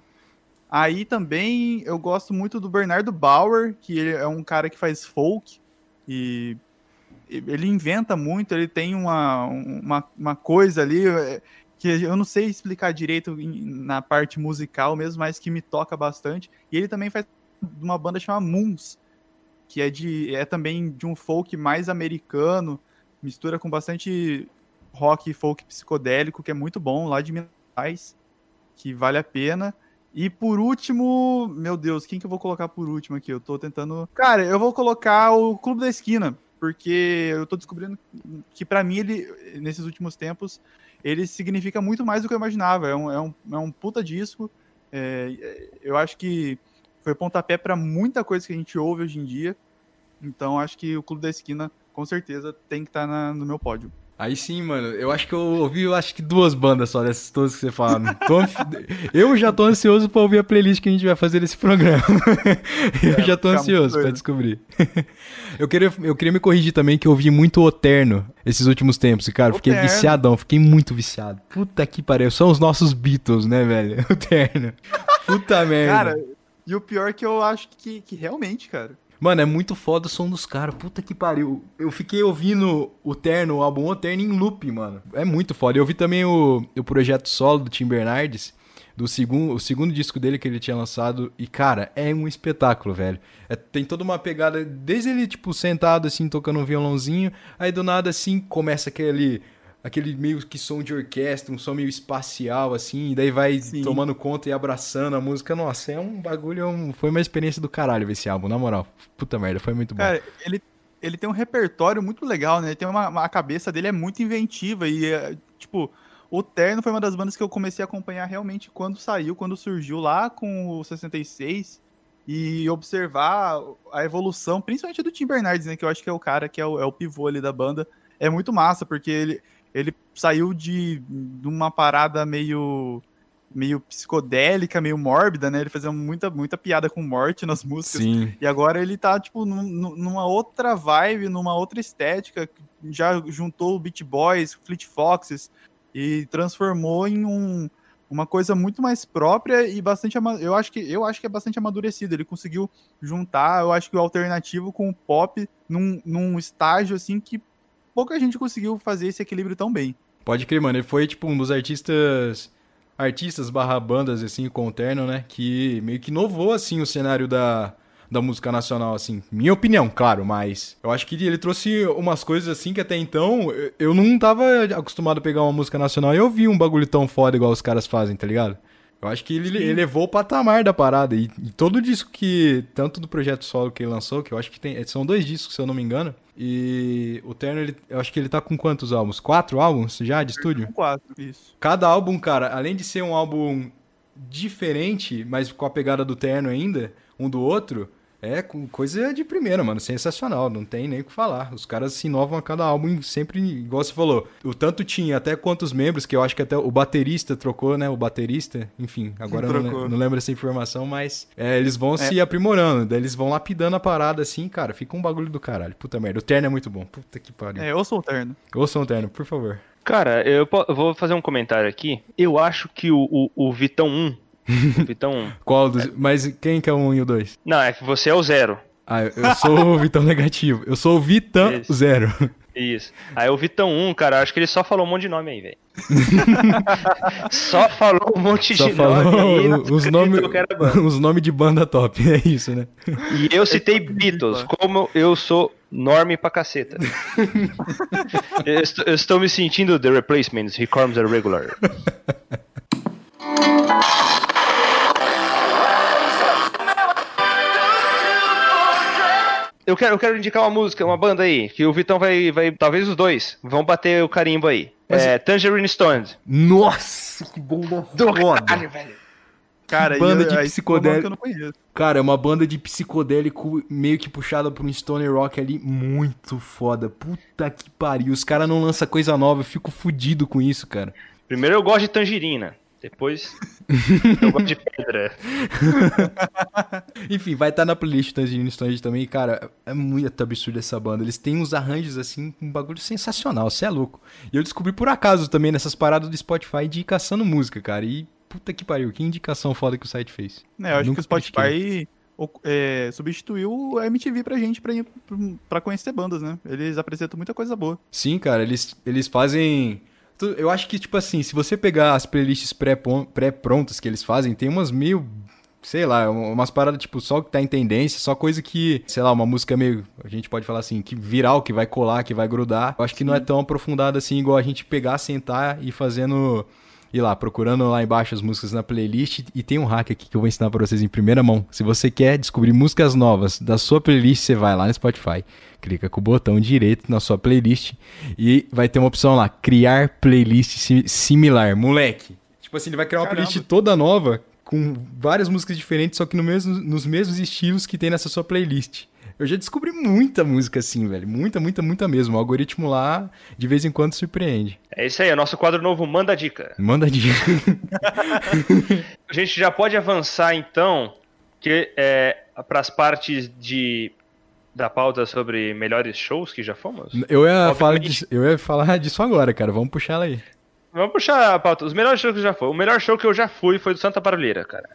Aí também eu gosto muito do Bernardo Bauer, que ele é um cara que faz folk e ele inventa muito, ele tem uma, uma, uma coisa ali é, que eu não sei explicar direito na parte musical mesmo, mas que me toca bastante. E ele também faz uma banda chamada Moons, que é de é também de um folk mais americano, mistura com bastante rock e folk psicodélico, que é muito bom, lá de Minas Gerais, que vale a pena. E por último, meu Deus, quem que eu vou colocar por último aqui? Eu tô tentando. Cara, eu vou colocar o Clube da Esquina, porque eu tô descobrindo que pra mim ele, nesses últimos tempos, ele significa muito mais do que eu imaginava. É um, é um, é um puta disco. É, eu acho que foi pontapé pra muita coisa que a gente ouve hoje em dia. Então acho que o Clube da Esquina, com certeza, tem que estar no meu pódio.
Aí sim, mano, eu acho que eu ouvi, eu acho que duas bandas só dessas todas que você fala. Eu já tô ansioso pra ouvir a playlist que a gente vai fazer nesse programa. eu já tô ansioso pra descobrir. eu, queria, eu queria me corrigir também que eu ouvi muito o Terno esses últimos tempos. E, cara, fiquei
Oterno.
viciadão, fiquei muito viciado. Puta que pariu, são os nossos Beatles, né, velho? O Terno. Puta merda.
Cara, e o pior é que eu acho que, que realmente, cara.
Mano, é muito foda o som dos caras. Puta que pariu. Eu fiquei ouvindo o Terno, o álbum O Terno em loop, mano. É muito foda. Eu ouvi também o, o projeto solo do Tim Bernardes, do segundo, o segundo disco dele que ele tinha lançado. E, cara, é um espetáculo, velho. É- tem toda uma pegada, desde ele, tipo, sentado, assim, tocando um violãozinho. Aí, do nada, assim, começa aquele... Aquele meio que som de orquestra, um som meio espacial, assim, e daí vai
Sim.
tomando conta e abraçando a música. Nossa, é um bagulho, é um- foi uma experiência do caralho ver esse álbum, na moral. Puta merda, foi muito bom.
Cara, ele, ele tem um repertório muito legal, né? Ele tem uma, uma- a cabeça dele é muito inventiva e, é, tipo, o Terno foi uma das bandas que eu comecei a acompanhar realmente quando saiu, quando surgiu lá com o 66 e observar a evolução, principalmente do Tim Bernardes, né? Que eu acho que é o cara que é o, é o pivô ali da banda. É muito massa, porque ele, ele saiu de, de uma parada meio meio psicodélica, meio mórbida, né? Ele fazia muita, muita piada com morte nas músicas.
Sim.
E agora ele tá, tipo, num- num- numa outra vibe, numa outra estética. Já juntou o Beat Boys, Fleet Foxes e transformou em um, uma coisa muito mais própria e bastante eu acho que eu acho que é bastante amadurecido. Ele conseguiu juntar, eu acho que o alternativo com o pop num, num estágio assim que pouca gente conseguiu fazer esse equilíbrio tão bem.
Pode crer, mano. Ele foi tipo um dos artistas artistas barra bandas assim com o terno, né, que meio que inovou assim o cenário da da música nacional, assim. Minha opinião, claro, mas eu acho que ele trouxe umas coisas assim que até então eu não tava acostumado a pegar uma música nacional e eu vi um bagulho tão foda igual os caras fazem, tá ligado? Eu acho que ele elevou o patamar da parada. E, e, todo disco que. Tanto do projeto solo que ele lançou, que eu acho que tem. São dois discos, se eu não me engano. E o Terno, ele, eu acho que ele tá com quantos álbuns? Quatro álbuns já de estúdio?
Quatro, isso.
Cada álbum, cara, além de ser um álbum diferente, mas com a pegada do Terno ainda, um do outro, é coisa de primeira, mano. Sensacional. Não tem nem o que falar. Os caras se inovam a cada álbum, sempre, igual você falou. O tanto tinha até quantos membros, que eu acho que até o baterista trocou, né? O baterista, enfim, agora eu não, não, lembro essa informação, mas é, eles vão é. se aprimorando. Daí eles vão lapidando a parada assim, cara. Fica um bagulho do caralho. Puta merda. O terno é muito bom. Puta que pariu.
É, ouçam o terno.
Ouçam o terno, por favor.
Cara, eu vou fazer um comentário aqui. Eu acho que o, o, o Vitão 1
Vitão. Qual dos. É... Mas quem que é o 1 e o 2?
Não, é que você é o zero.
Ah, eu sou o Vitão negativo. Eu sou o Vitão Isso. zero.
Isso. Aí o Vitão 1, cara, acho que ele só falou um monte de nome aí, velho. só falou um monte só de nome aí.
Os nomes os nome de banda top, é isso, né?
E eu citei Beatles, como eu sou norme pra caceta. eu, estou, eu estou me sentindo The Replacements, He Comes a Regular. Eu quero, eu quero indicar uma música, uma banda aí, que o Vitão vai, vai talvez os dois, vão bater o carimbo aí. Mas... É Tangerine Stones.
Nossa, que bomba
Do foda. Caralho, velho.
Cara, banda de psicodélico. Cara, é uma banda de psicodélico meio que puxada por um stoner rock ali muito foda. Puta que pariu. Os caras não lançam coisa nova, eu fico fudido com isso, cara.
Primeiro eu gosto de Tangerina. Depois, eu gosto de pedra.
Enfim, vai estar tá na playlist do Tangerine Stones também. Cara, é muito absurdo essa banda. Eles têm uns arranjos, assim, um bagulho sensacional. Você é louco. E eu descobri por acaso também nessas paradas do Spotify de caçando música, cara. E puta que pariu, que indicação foda que o site fez.
É, eu acho Nunca que o Spotify é, substituiu a MTV pra gente pra, pra conhecer bandas, né? Eles apresentam muita coisa boa.
Sim, cara, eles, eles fazem eu acho que, tipo assim, se você pegar as playlists pré-prontas que eles fazem, tem umas meio sei lá, umas paradas, tipo, só que tá em tendência, só coisa que, sei lá, uma música meio, a gente pode falar assim, que viral, que vai colar, que vai grudar. Eu acho que Sim. não é tão aprofundado assim, igual a gente pegar, sentar e fazendo ir lá, procurando lá embaixo as músicas na playlist. E tem um hack aqui que eu vou ensinar para vocês em primeira mão. Se você quer descobrir músicas novas da sua playlist, você vai lá no Spotify, clica com o botão direito na sua playlist e vai ter uma opção lá, criar playlist similar. Moleque, tipo assim, ele vai criar uma Caramba. playlist toda nova com várias músicas diferentes, só que no mesmo, nos mesmos estilos que tem nessa sua playlist. Eu já descobri muita música assim, velho. Muita, muita, muita mesmo. O algoritmo lá, de vez em quando, surpreende.
É isso aí, o nosso quadro novo Manda Dica.
Manda Dica.
a gente já pode avançar, então, que é, para as partes de da pauta sobre melhores shows que já fomos?
Eu ia, falar disso, eu ia falar disso agora, cara. Vamos puxar ela aí.
Vamos puxar a pauta. Os melhores shows que já foi. O melhor show que eu já fui foi do Santa Barulheira, cara.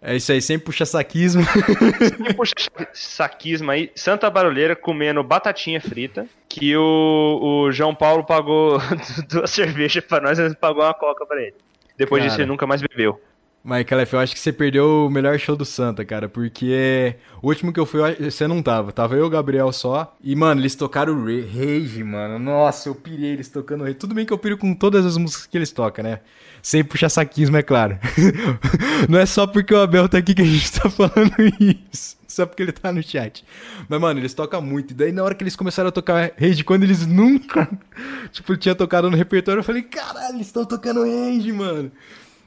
É isso aí, sempre puxa saquismo.
Sempre puxa saquismo aí. Santa Barulheira comendo batatinha frita, que o, o João Paulo pagou duas cervejas pra nós, e pagou uma coca pra ele. Depois cara, disso ele nunca mais bebeu.
Michael F, eu acho que você perdeu o melhor show do Santa, cara, porque o último que eu fui, você não tava. Tava eu e o Gabriel só. E, mano, eles tocaram Rage, mano. Nossa, eu pirei eles tocando Rage. Tudo bem que eu piro com todas as músicas que eles tocam, né? Sem puxar saquismo, é claro. Não é só porque o Abel tá aqui que a gente tá falando isso. Só porque ele tá no chat. Mas, mano, eles tocam muito. E daí, na hora que eles começaram a tocar Rage, quando eles nunca, tipo, tinha tocado no repertório, eu falei, caralho, eles estão tocando Rage, mano.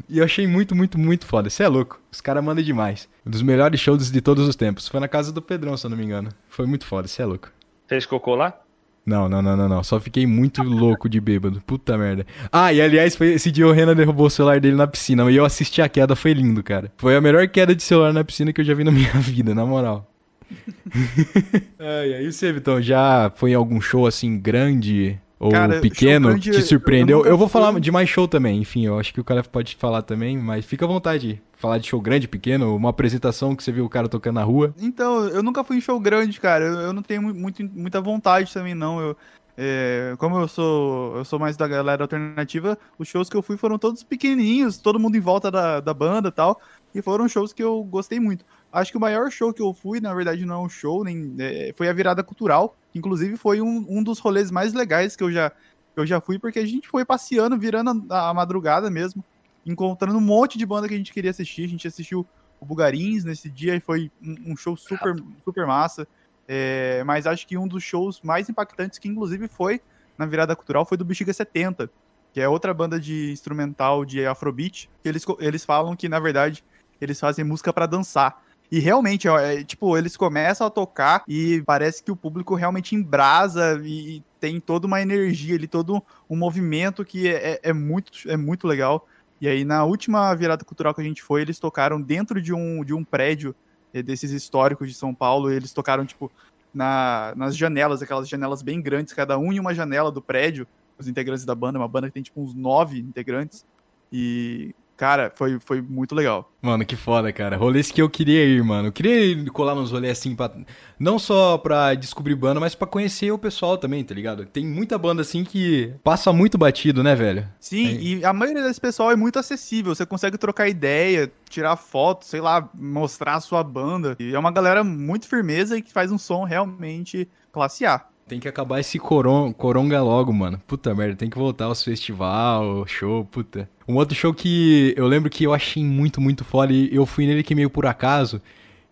E eu achei muito, muito, muito foda. Você é louco. Os caras mandam demais. Um dos melhores shows de todos os tempos. Foi na casa do Pedrão, se eu não me engano. Foi muito foda. Você é louco.
Fez cocô lá?
Não, não, não, não, não. Só fiquei muito louco de bêbado. Puta merda. Ah, e aliás, foi esse dia o Renan derrubou o celular dele na piscina. E eu assisti a queda, foi lindo, cara. Foi a melhor queda de celular na piscina que eu já vi na minha vida, na moral. ai, aí você, Vitão, já foi em algum show assim grande Ou
Cara,
pequeno,
grande,
te surpreendeu?
eu
Eu, vou falar
fui.
de mais show também, enfim, eu acho que o Calef pode falar também, mas fica à vontade. Falar de show grande, pequeno, uma apresentação que você viu o cara tocando na rua.
Então, eu nunca fui em show grande, cara. Eu, eu não tenho mu- muito, muita vontade também, não. Eu, é, como eu sou, eu sou mais da galera alternativa, os shows que eu fui foram todos pequenininhos, todo mundo em volta da, da banda e tal. E foram shows que eu gostei muito. Acho que o maior show que eu fui, na verdade, não é um show, nem é, foi a virada cultural. Inclusive, foi um, um dos rolês mais legais que eu já, eu já fui, porque a gente foi passeando, virando a, a madrugada mesmo, encontrando um monte de banda que a gente queria assistir. A gente assistiu o Bugarins nesse dia e foi um, um show super, super massa. É, mas acho que um dos shows mais impactantes, que inclusive foi na virada cultural, foi do Bexiga 70, que é outra banda de instrumental de Afrobeat, que eles, eles falam que, na verdade, eles fazem música pra dançar. E realmente, ó, é, tipo, eles começam a tocar e parece que o público realmente embrasa e, tem toda uma energia ali, todo um movimento que é, é- é muito, é muito legal. E aí, na última virada cultural que a gente foi, eles tocaram dentro de um, de um prédio eh, desses históricos de São Paulo. Eles tocaram, tipo, na, nas janelas, aquelas janelas bem grandes, cada um em uma janela do prédio. Os integrantes da banda, uma banda que tem, tipo, uns nove integrantes. E, cara, foi, foi muito legal.
Mano, que foda, cara. Rolês que eu queria ir, mano. Eu queria colar nos rolês assim, pra... não só pra descobrir banda, mas pra conhecer o pessoal também, tá ligado? Tem muita banda assim que passa muito batido, né, velho?
Sim,
Aí.
e a maioria desse pessoal é muito acessível. Você consegue trocar ideia, tirar foto, sei lá, mostrar a sua banda. E é uma galera muito firmeza e que faz um som realmente classe A.
Tem que acabar esse coron, coronga logo, mano. Puta merda, tem que voltar aos festival, show, puta. Um outro show que eu lembro que eu achei muito, muito foda e eu fui nele que meio por acaso,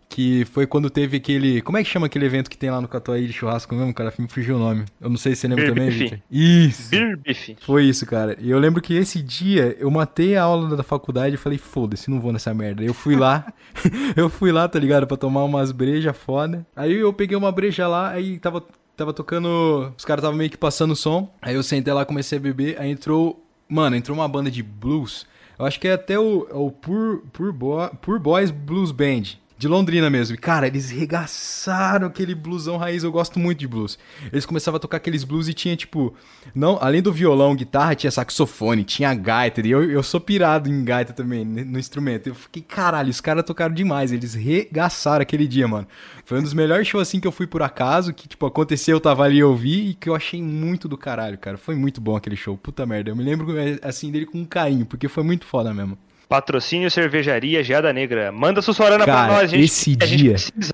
que foi quando teve aquele... Como é que chama aquele evento que tem lá no Catuaí de churrasco mesmo, cara? Me fugiu o nome. Eu não sei se você lembra
Beer
também. Victor. Isso!
Beer.
Foi isso, cara. E eu lembro que esse dia eu matei a aula da faculdade e falei, foda-se, não vou nessa merda. Eu fui lá, eu fui lá, tá ligado? Pra tomar umas brejas foda. Aí eu peguei uma breja lá, aí tava, tava tocando. Os caras estavam meio que passando som. Aí eu sentei lá, comecei a beber. Aí entrou. Mano, entrou uma banda de blues. Eu acho que é até o, é o Pur, Pur, Bo- Pur Boys Blues Band. De Londrina mesmo. E, cara, eles regaçaram aquele bluesão raiz. Eu gosto muito de blues. Eles começavam a tocar aqueles blues e tinha, tipo... não Além do violão, guitarra, tinha saxofone, tinha gaita. E eu, eu sou pirado em gaita também, no instrumento. Eu fiquei, caralho, os caras tocaram demais. Eles regaçaram aquele dia, mano. Foi um dos melhores shows, assim, que eu fui por acaso. Que, tipo, aconteceu, eu tava ali eu vi. E que eu achei muito do caralho, cara. Foi muito bom aquele show. Puta merda. Eu me lembro, é, assim, dele com carinho. Porque foi muito foda mesmo.
Patrocínio Cervejaria Geada Negra. Manda Sussuarana pra nós, gente.
esse dia-
precisa.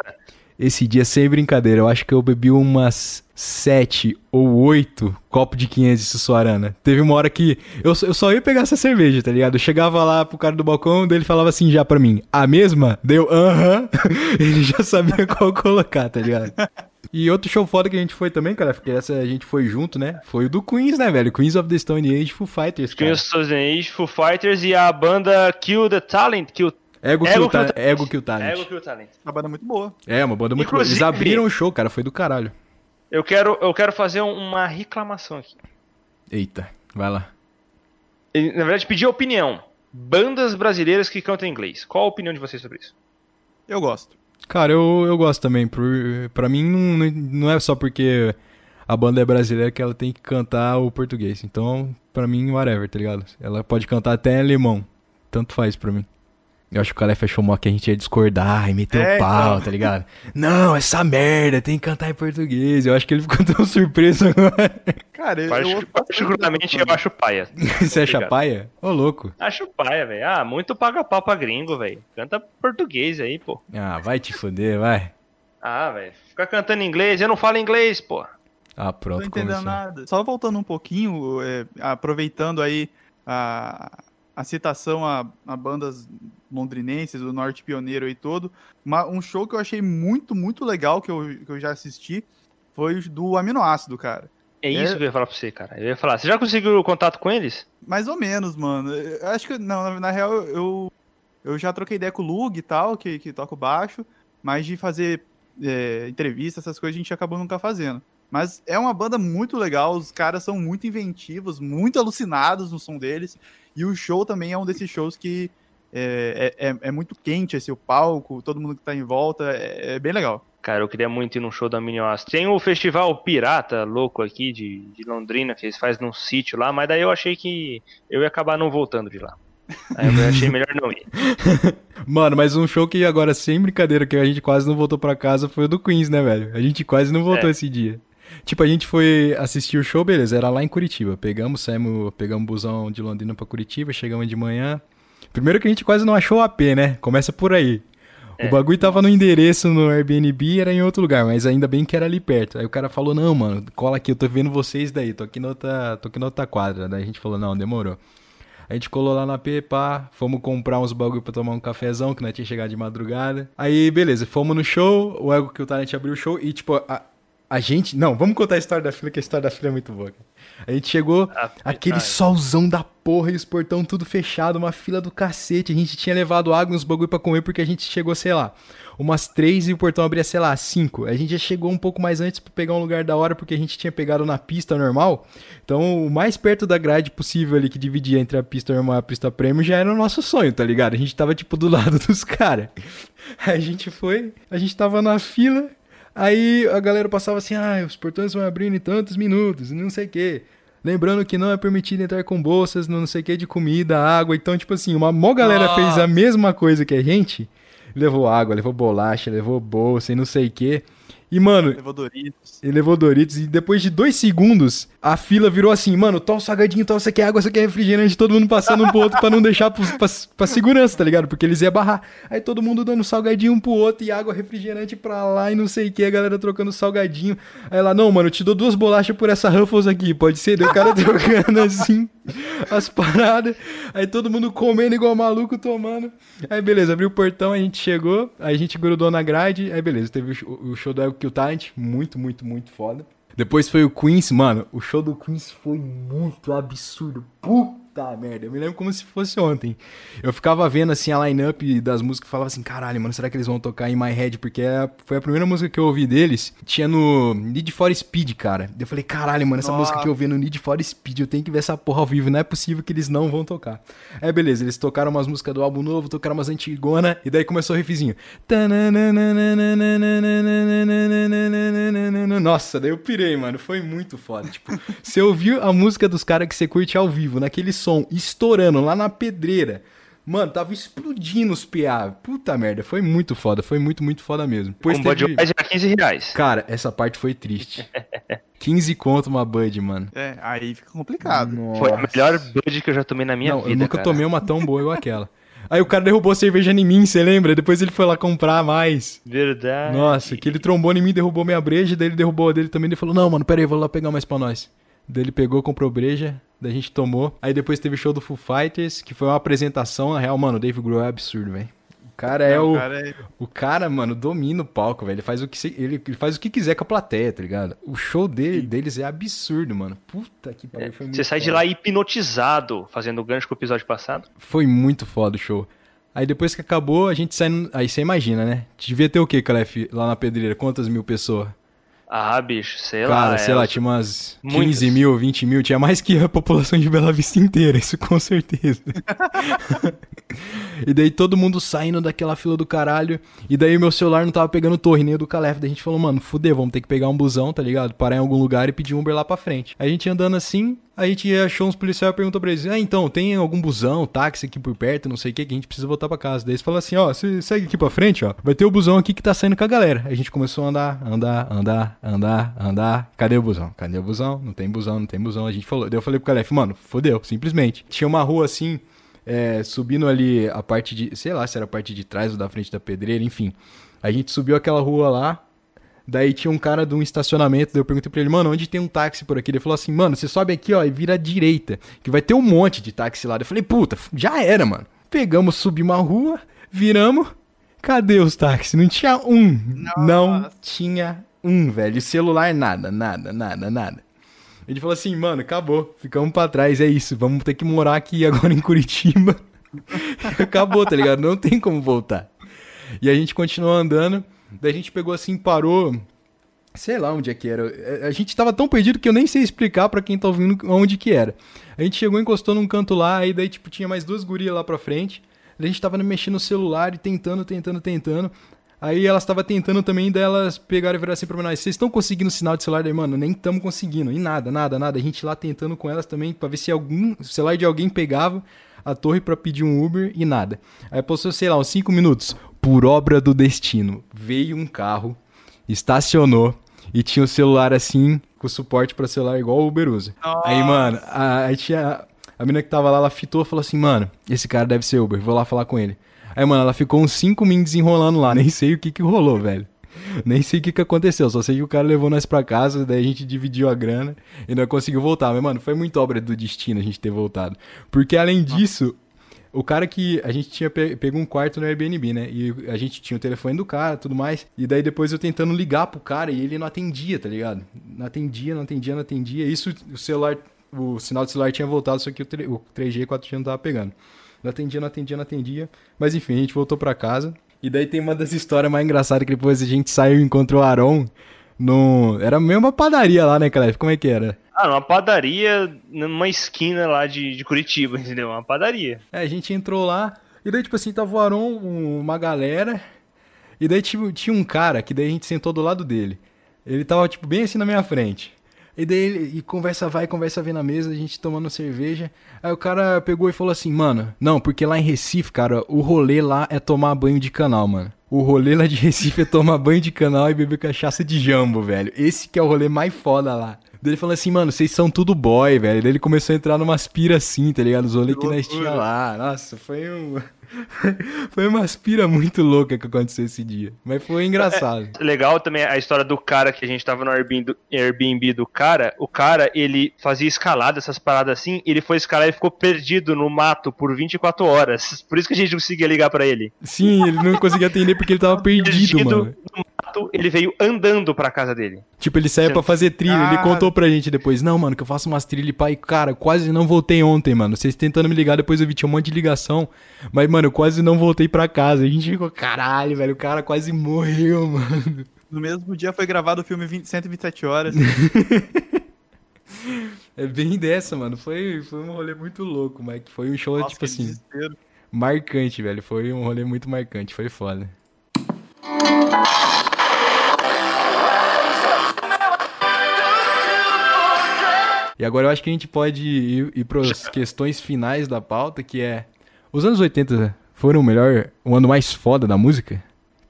Esse dia, sem brincadeira, eu acho que eu bebi umas sete ou oito copos de 500 de Sussuarana. Teve uma hora que eu, só- eu só ia pegar essa cerveja, tá ligado? Eu chegava lá pro cara do balcão, daí ele falava assim já pra mim, a mesma? Deu, aham. ele já sabia qual colocar, tá ligado? E outro show foda que a gente foi também, cara, porque essa a gente foi junto, né? Foi o do Queens, né, velho? Queens of the Stone Age Foo Fighters, cara.
Queens of the Age, Foo Fighters e a banda Kill the Talent. Kill...
Ego,
Ego
Kill,
Kill
Ta-
Talent.
Ego Kill Talent.
Ego Kill Talent.
Uma banda muito boa.
É, uma banda muito boa. Eles
Inclusive-
abriram o show, cara, foi do caralho.
Eu quero, eu quero fazer um- uma reclamação aqui.
Eita, vai lá.
Na verdade, pedir opinião. Bandas brasileiras que cantam em inglês. Qual a opinião de vocês sobre isso?
Eu gosto.
Cara, eu, eu gosto também. Por, pra mim, não, não é só porque a banda é brasileira que ela tem que cantar o português. Então, pra mim, whatever, tá ligado? Ela pode cantar até em alemão. Tanto faz pra mim. Eu acho que o cara fechou mó que a gente ia discordar e meter
É,
o pau,
então.
tá ligado? Não, essa merda, tem que cantar em português. Eu acho que ele ficou tão surpreso agora.
Cara, eu, eu
particularmente, eu
bastante.
acho paia.
Você acha
Obrigado.
paia? Ô, louco.
Acho paia, velho. Ah, muito paga pau pra gringo, velho. Canta português aí, pô.
Ah, vai te foder, vai.
Ah, velho. Ficar cantando inglês. Eu não falo inglês, pô.
Ah,
Não
pronto,
tô entendendo
começou.
nada. Só voltando um pouquinho, é, aproveitando aí a, a citação a, a bandas londrinenses, do Norte Pioneiro e todo, uma- um show que eu achei muito, muito legal, que eu, que eu já assisti, foi o do Aminoácido, cara.
É isso
É.
que eu ia falar pra você, cara. Eu ia falar, você já conseguiu contato com eles?
Mais ou menos, mano. Eu acho que, não, na, na real, eu, eu já troquei ideia com o Lug e tal, que, que toca o baixo, mas de fazer é, entrevista, essas coisas, a gente acabou nunca fazendo. Mas é uma banda muito legal, os caras são muito inventivos, muito alucinados no som deles, e o show também é um desses shows que é, é, é- é muito quente, esse o palco, todo mundo que tá em volta, é, é bem legal.
Cara, eu queria muito ir num show da Aço. Tem o festival Pirata louco aqui de, de Londrina, que eles fazem num sítio lá, mas daí eu achei que eu ia acabar não voltando de lá. Aí eu achei melhor não ir.
Mano, mas um show que agora, sem brincadeira, que a gente quase não voltou pra casa foi o do Queens, né, velho? A gente quase não voltou
É.
esse dia. Tipo, a gente foi assistir o show, beleza, era lá em Curitiba. Pegamos, saímos, pegamos busão de Londrina pra Curitiba, chegamos de manhã. Primeiro que a gente quase não achou o AP, né? Começa por aí. O
É.
bagulho tava no endereço no Airbnb, era em outro lugar, mas ainda bem que era ali perto. Aí o cara falou: "Não, mano, cola aqui, eu tô vendo vocês daí, tô aqui na outra, tô aqui na outra quadra". Daí a gente falou: "Não, demorou". A gente colou lá na pá, fomos comprar uns bagulho pra tomar um cafezão, que nós tinha chegado de madrugada. Aí, beleza, fomos no show, o Ego que o Talent abriu o show e, tipo, a, a gente... Não, vamos contar a história da fila, que a história da fila é muito boa. cara. A gente chegou,
Ah,
aquele solzão da porra e os portão tudo fechado, uma fila do cacete. A gente tinha levado água e uns bagulho pra comer porque a gente chegou, sei lá, umas três e o portão abria, sei lá, cinco. A gente já chegou um pouco mais antes pra pegar um lugar da hora porque a gente tinha pegado na pista normal. Então, o mais perto da grade possível ali que dividia entre a pista normal e a pista premium já era o nosso sonho, tá ligado? A gente tava, tipo, do lado dos caras. A gente foi, a gente tava na fila, aí a galera passava assim, ah, os portões vão abrindo em tantos minutos, e não sei o quê. Lembrando que não é permitido entrar com bolsas, não sei o que, de comida, água. Então, tipo assim, uma mó galera
Nossa.
fez a mesma coisa que a gente. Levou água, levou bolacha, levou bolsa e não sei o que. E, mano,
Levou Doritos.
ele levou Doritos e depois de dois segundos, a fila virou assim, mano, toma o salgadinho, toma, você quer água, você quer refrigerante, todo mundo passando um pro outro pra não deixar pro, pra, pra segurança, tá ligado? Porque eles iam barrar. Aí todo mundo dando salgadinho um pro outro e água, refrigerante pra lá e não sei o que, a galera trocando salgadinho. Aí lá, não, mano, eu te dou duas bolachas por essa Ruffles aqui, pode ser? Daí o cara trocando assim, as paradas. Aí todo mundo comendo igual maluco, tomando. Aí beleza, abriu o portão, a gente chegou, aí a gente grudou na grade, aí beleza, teve o show- Ego Kill Talent, muito, muito, muito foda. Depois foi o Queens, mano, o show do Queens foi muito absurdo. Puta merda, eu me lembro como se fosse ontem. Eu ficava vendo assim a line-up das músicas e falava assim, caralho, mano, será que eles vão tocar em My Head? Porque é- foi a primeira música que eu ouvi deles. Tinha no Need for Speed, cara. Eu falei, caralho, mano, essa
Nossa.
música que eu vi no Need for Speed, eu tenho que ver essa porra ao vivo, não é possível que eles não vão tocar. Aí beleza, eles tocaram umas músicas do álbum novo, tocaram umas antigona, e daí começou o riffzinho. Nossa, daí eu pirei, mano, foi muito foda. Tipo, você ouviu a música dos caras que você curte ao vivo, naquele som, estourando lá na pedreira. Mano, tava explodindo os PA. Puta merda, foi muito foda, foi muito, muito foda mesmo. Depois
um
teve-
Budweiser a 15 reais.
Cara, essa parte foi triste. 15 conto uma Bud, mano.
É, aí fica complicado.
Foi a
Nossa.
melhor Bud que eu já tomei na minha
Não,
vida.
eu nunca
cara.
tomei uma tão boa igual aquela. Aí o cara derrubou a cerveja em mim, você lembra? Depois ele foi lá comprar mais.
Verdade.
Nossa, que ele trombou em mim, derrubou minha breja, daí ele derrubou a dele também. Ele falou: Não, mano, pera aí, vou lá pegar mais pra nós. Daí ele pegou, comprou breja, daí a gente tomou. Aí depois teve o show do Foo Fighters, que foi uma apresentação. Na real, mano, o Dave Grohl é absurdo, velho. O cara é
Não,
o.
cara, é-
O cara, mano, domina o palco, velho. Ele faz o que se- ele, ele faz o que quiser com a plateia, tá ligado? O show dele, deles é absurdo, mano. Puta que pariu, foi muito
Você sai de
foda.
lá hipnotizado, fazendo o gancho com o episódio passado.
Foi muito foda o show. Aí depois que acabou, a gente sai. no- Aí você imagina, né? Devia ter o quê, Calef, lá na pedreira? Quantas mil pessoas?
Ah, bicho, sei
Cara,
lá.
sei
é,
lá, tinha umas 15
Muitas.
mil, 20 mil. Tinha mais que a população de Bela Vista inteira, isso com certeza. e daí todo mundo saindo daquela fila do caralho. E daí meu celular não tava pegando torre, nem o do Calef. Daí a gente falou, mano, fudeu, vamos ter que pegar um busão, tá ligado? Parar em algum lugar e pedir um Uber lá pra frente. Aí a gente andando assim, a gente achou uns policiais e perguntou pra eles: Ah, então, tem algum busão, táxi aqui por perto, não sei o que, que a gente precisa voltar pra casa. Daí eles falaram assim: Ó, você segue aqui pra frente, ó. Vai ter o busão aqui que tá saindo com a galera. A gente começou a andar, andar, andar, andar, andar. Cadê o busão? Cadê o busão? Não tem busão, não tem busão. A gente falou. Daí eu falei pro Calef: Mano, fodeu, simplesmente. Tinha uma rua assim. é, subindo ali a parte de, sei lá se era a parte de trás ou da frente da pedreira, enfim. A gente subiu aquela rua lá, Daí tinha um cara de um estacionamento, daí eu perguntei pra ele, mano, onde tem um táxi por aqui? Ele falou assim, mano, você sobe aqui, ó, e vira à direita, que vai ter um monte de táxi lá. Eu falei, puta, já era, mano. Pegamos, subimos a rua, viramos, cadê os táxis? Não tinha um. Não
Nossa.
tinha um, velho. Celular, nada, nada, nada, nada. Ele falou assim, mano, acabou, ficamos pra trás, é isso, vamos ter que morar aqui agora em Curitiba. acabou, tá ligado? Não tem como voltar. E a gente continuou andando. Daí a gente pegou assim, parou. Sei lá onde é que era. A gente tava tão perdido que eu nem sei explicar pra quem tá ouvindo onde que era. A gente chegou, encostou num canto lá, e daí, tipo, tinha mais duas gurias lá pra frente. A gente tava mexendo no celular e tentando, tentando, tentando. Aí elas estavam tentando também delas pegar e virar assim pra mim, vocês estão conseguindo sinal de celular daí, mano? Nem estamos conseguindo. E nada, nada, nada. A gente lá tentando com elas também pra ver se algum celular de alguém pegava a torre para pedir um Uber e nada. Aí passou, sei lá, uns 5 minutos. Por obra do destino, veio um carro, estacionou e tinha o celular assim, com suporte para celular igual o Uber usa. Nossa. Aí, mano, a, aí tinha. A menina que tava lá, ela fitou e falou assim, mano, esse cara deve ser Uber, vou lá falar com ele. Aí, mano, ela ficou uns 5 minutos enrolando lá, nem sei o que que rolou, velho. Nem sei o que, que aconteceu, só sei que o cara levou nós pra casa, daí a gente dividiu a grana e não conseguiu voltar. Mas, mano, foi muito obra do destino a gente ter voltado. Porque além disso, o cara que. A gente tinha pe um quarto no Airbnb, né? E a gente tinha o telefone do cara tudo mais. E daí depois eu tentando ligar pro cara e ele não atendia, tá ligado? Não atendia, não atendia, não atendia. Isso o celular. O sinal do celular tinha voltado, só que o, 3, o 3G e 4G não tava pegando. Não atendia, não atendia, não atendia. Mas enfim, a gente voltou pra casa. E daí tem uma das histórias mais engraçadas que depois a gente saiu e encontrou o Aron no... Era mesmo uma padaria lá, né, Clef? Como é que era?
Ah, uma padaria numa esquina lá de, de Curitiba, entendeu? Uma padaria.
É, a gente entrou lá, e daí, tipo assim, tava o Aron, uma galera, e daí tipo, tinha um cara que daí a gente sentou do lado dele. Ele tava, tipo, bem assim na minha frente. E daí ele, e conversa vai, conversa vem na mesa, a gente tomando cerveja. Aí o cara pegou e falou assim, mano, não, porque lá em Recife, cara, o rolê lá é tomar banho de canal, mano. O rolê lá de Recife é tomar banho de canal e beber cachaça de jambo, velho. Esse que é o rolê mais foda lá. Daí ele falou assim, mano, vocês são tudo boy, velho. Daí ele começou a entrar numa aspira assim, tá ligado? Os rolês que, que nós tinha lá. Nossa, foi um. foi uma aspira muito louca que aconteceu esse dia. Mas foi engraçado.
É, legal também a história do cara que a gente tava no Airbnb, Airbnb do cara. O cara, ele fazia escalada, essas paradas assim. Ele foi escalar e ficou perdido no mato por 24 horas. Por isso que a gente não conseguia ligar para ele.
Sim, ele não conseguia atender porque ele tava perdido, perdido mano. No
ele veio andando pra casa dele.
Tipo, ele saiu para fazer trilha. Ele contou pra gente depois: Não, mano, que eu faço umas trilhas e pai. Cara, quase não voltei ontem, mano. Vocês tentando me ligar, depois eu vi tinha um monte de ligação. Mas, mano, eu quase não voltei pra casa. A gente ficou, caralho, velho. O cara quase morreu, mano.
No mesmo dia foi gravado o filme 20, 127 horas.
é bem dessa, mano. Foi, foi um rolê muito louco, mas foi um show, Nossa, tipo assim. Desespero. Marcante, velho. Foi um rolê muito marcante. Foi foda. E agora eu acho que a gente pode ir, ir para as questões finais da pauta, que é... Os anos 80 foram o melhor, o ano mais foda da música?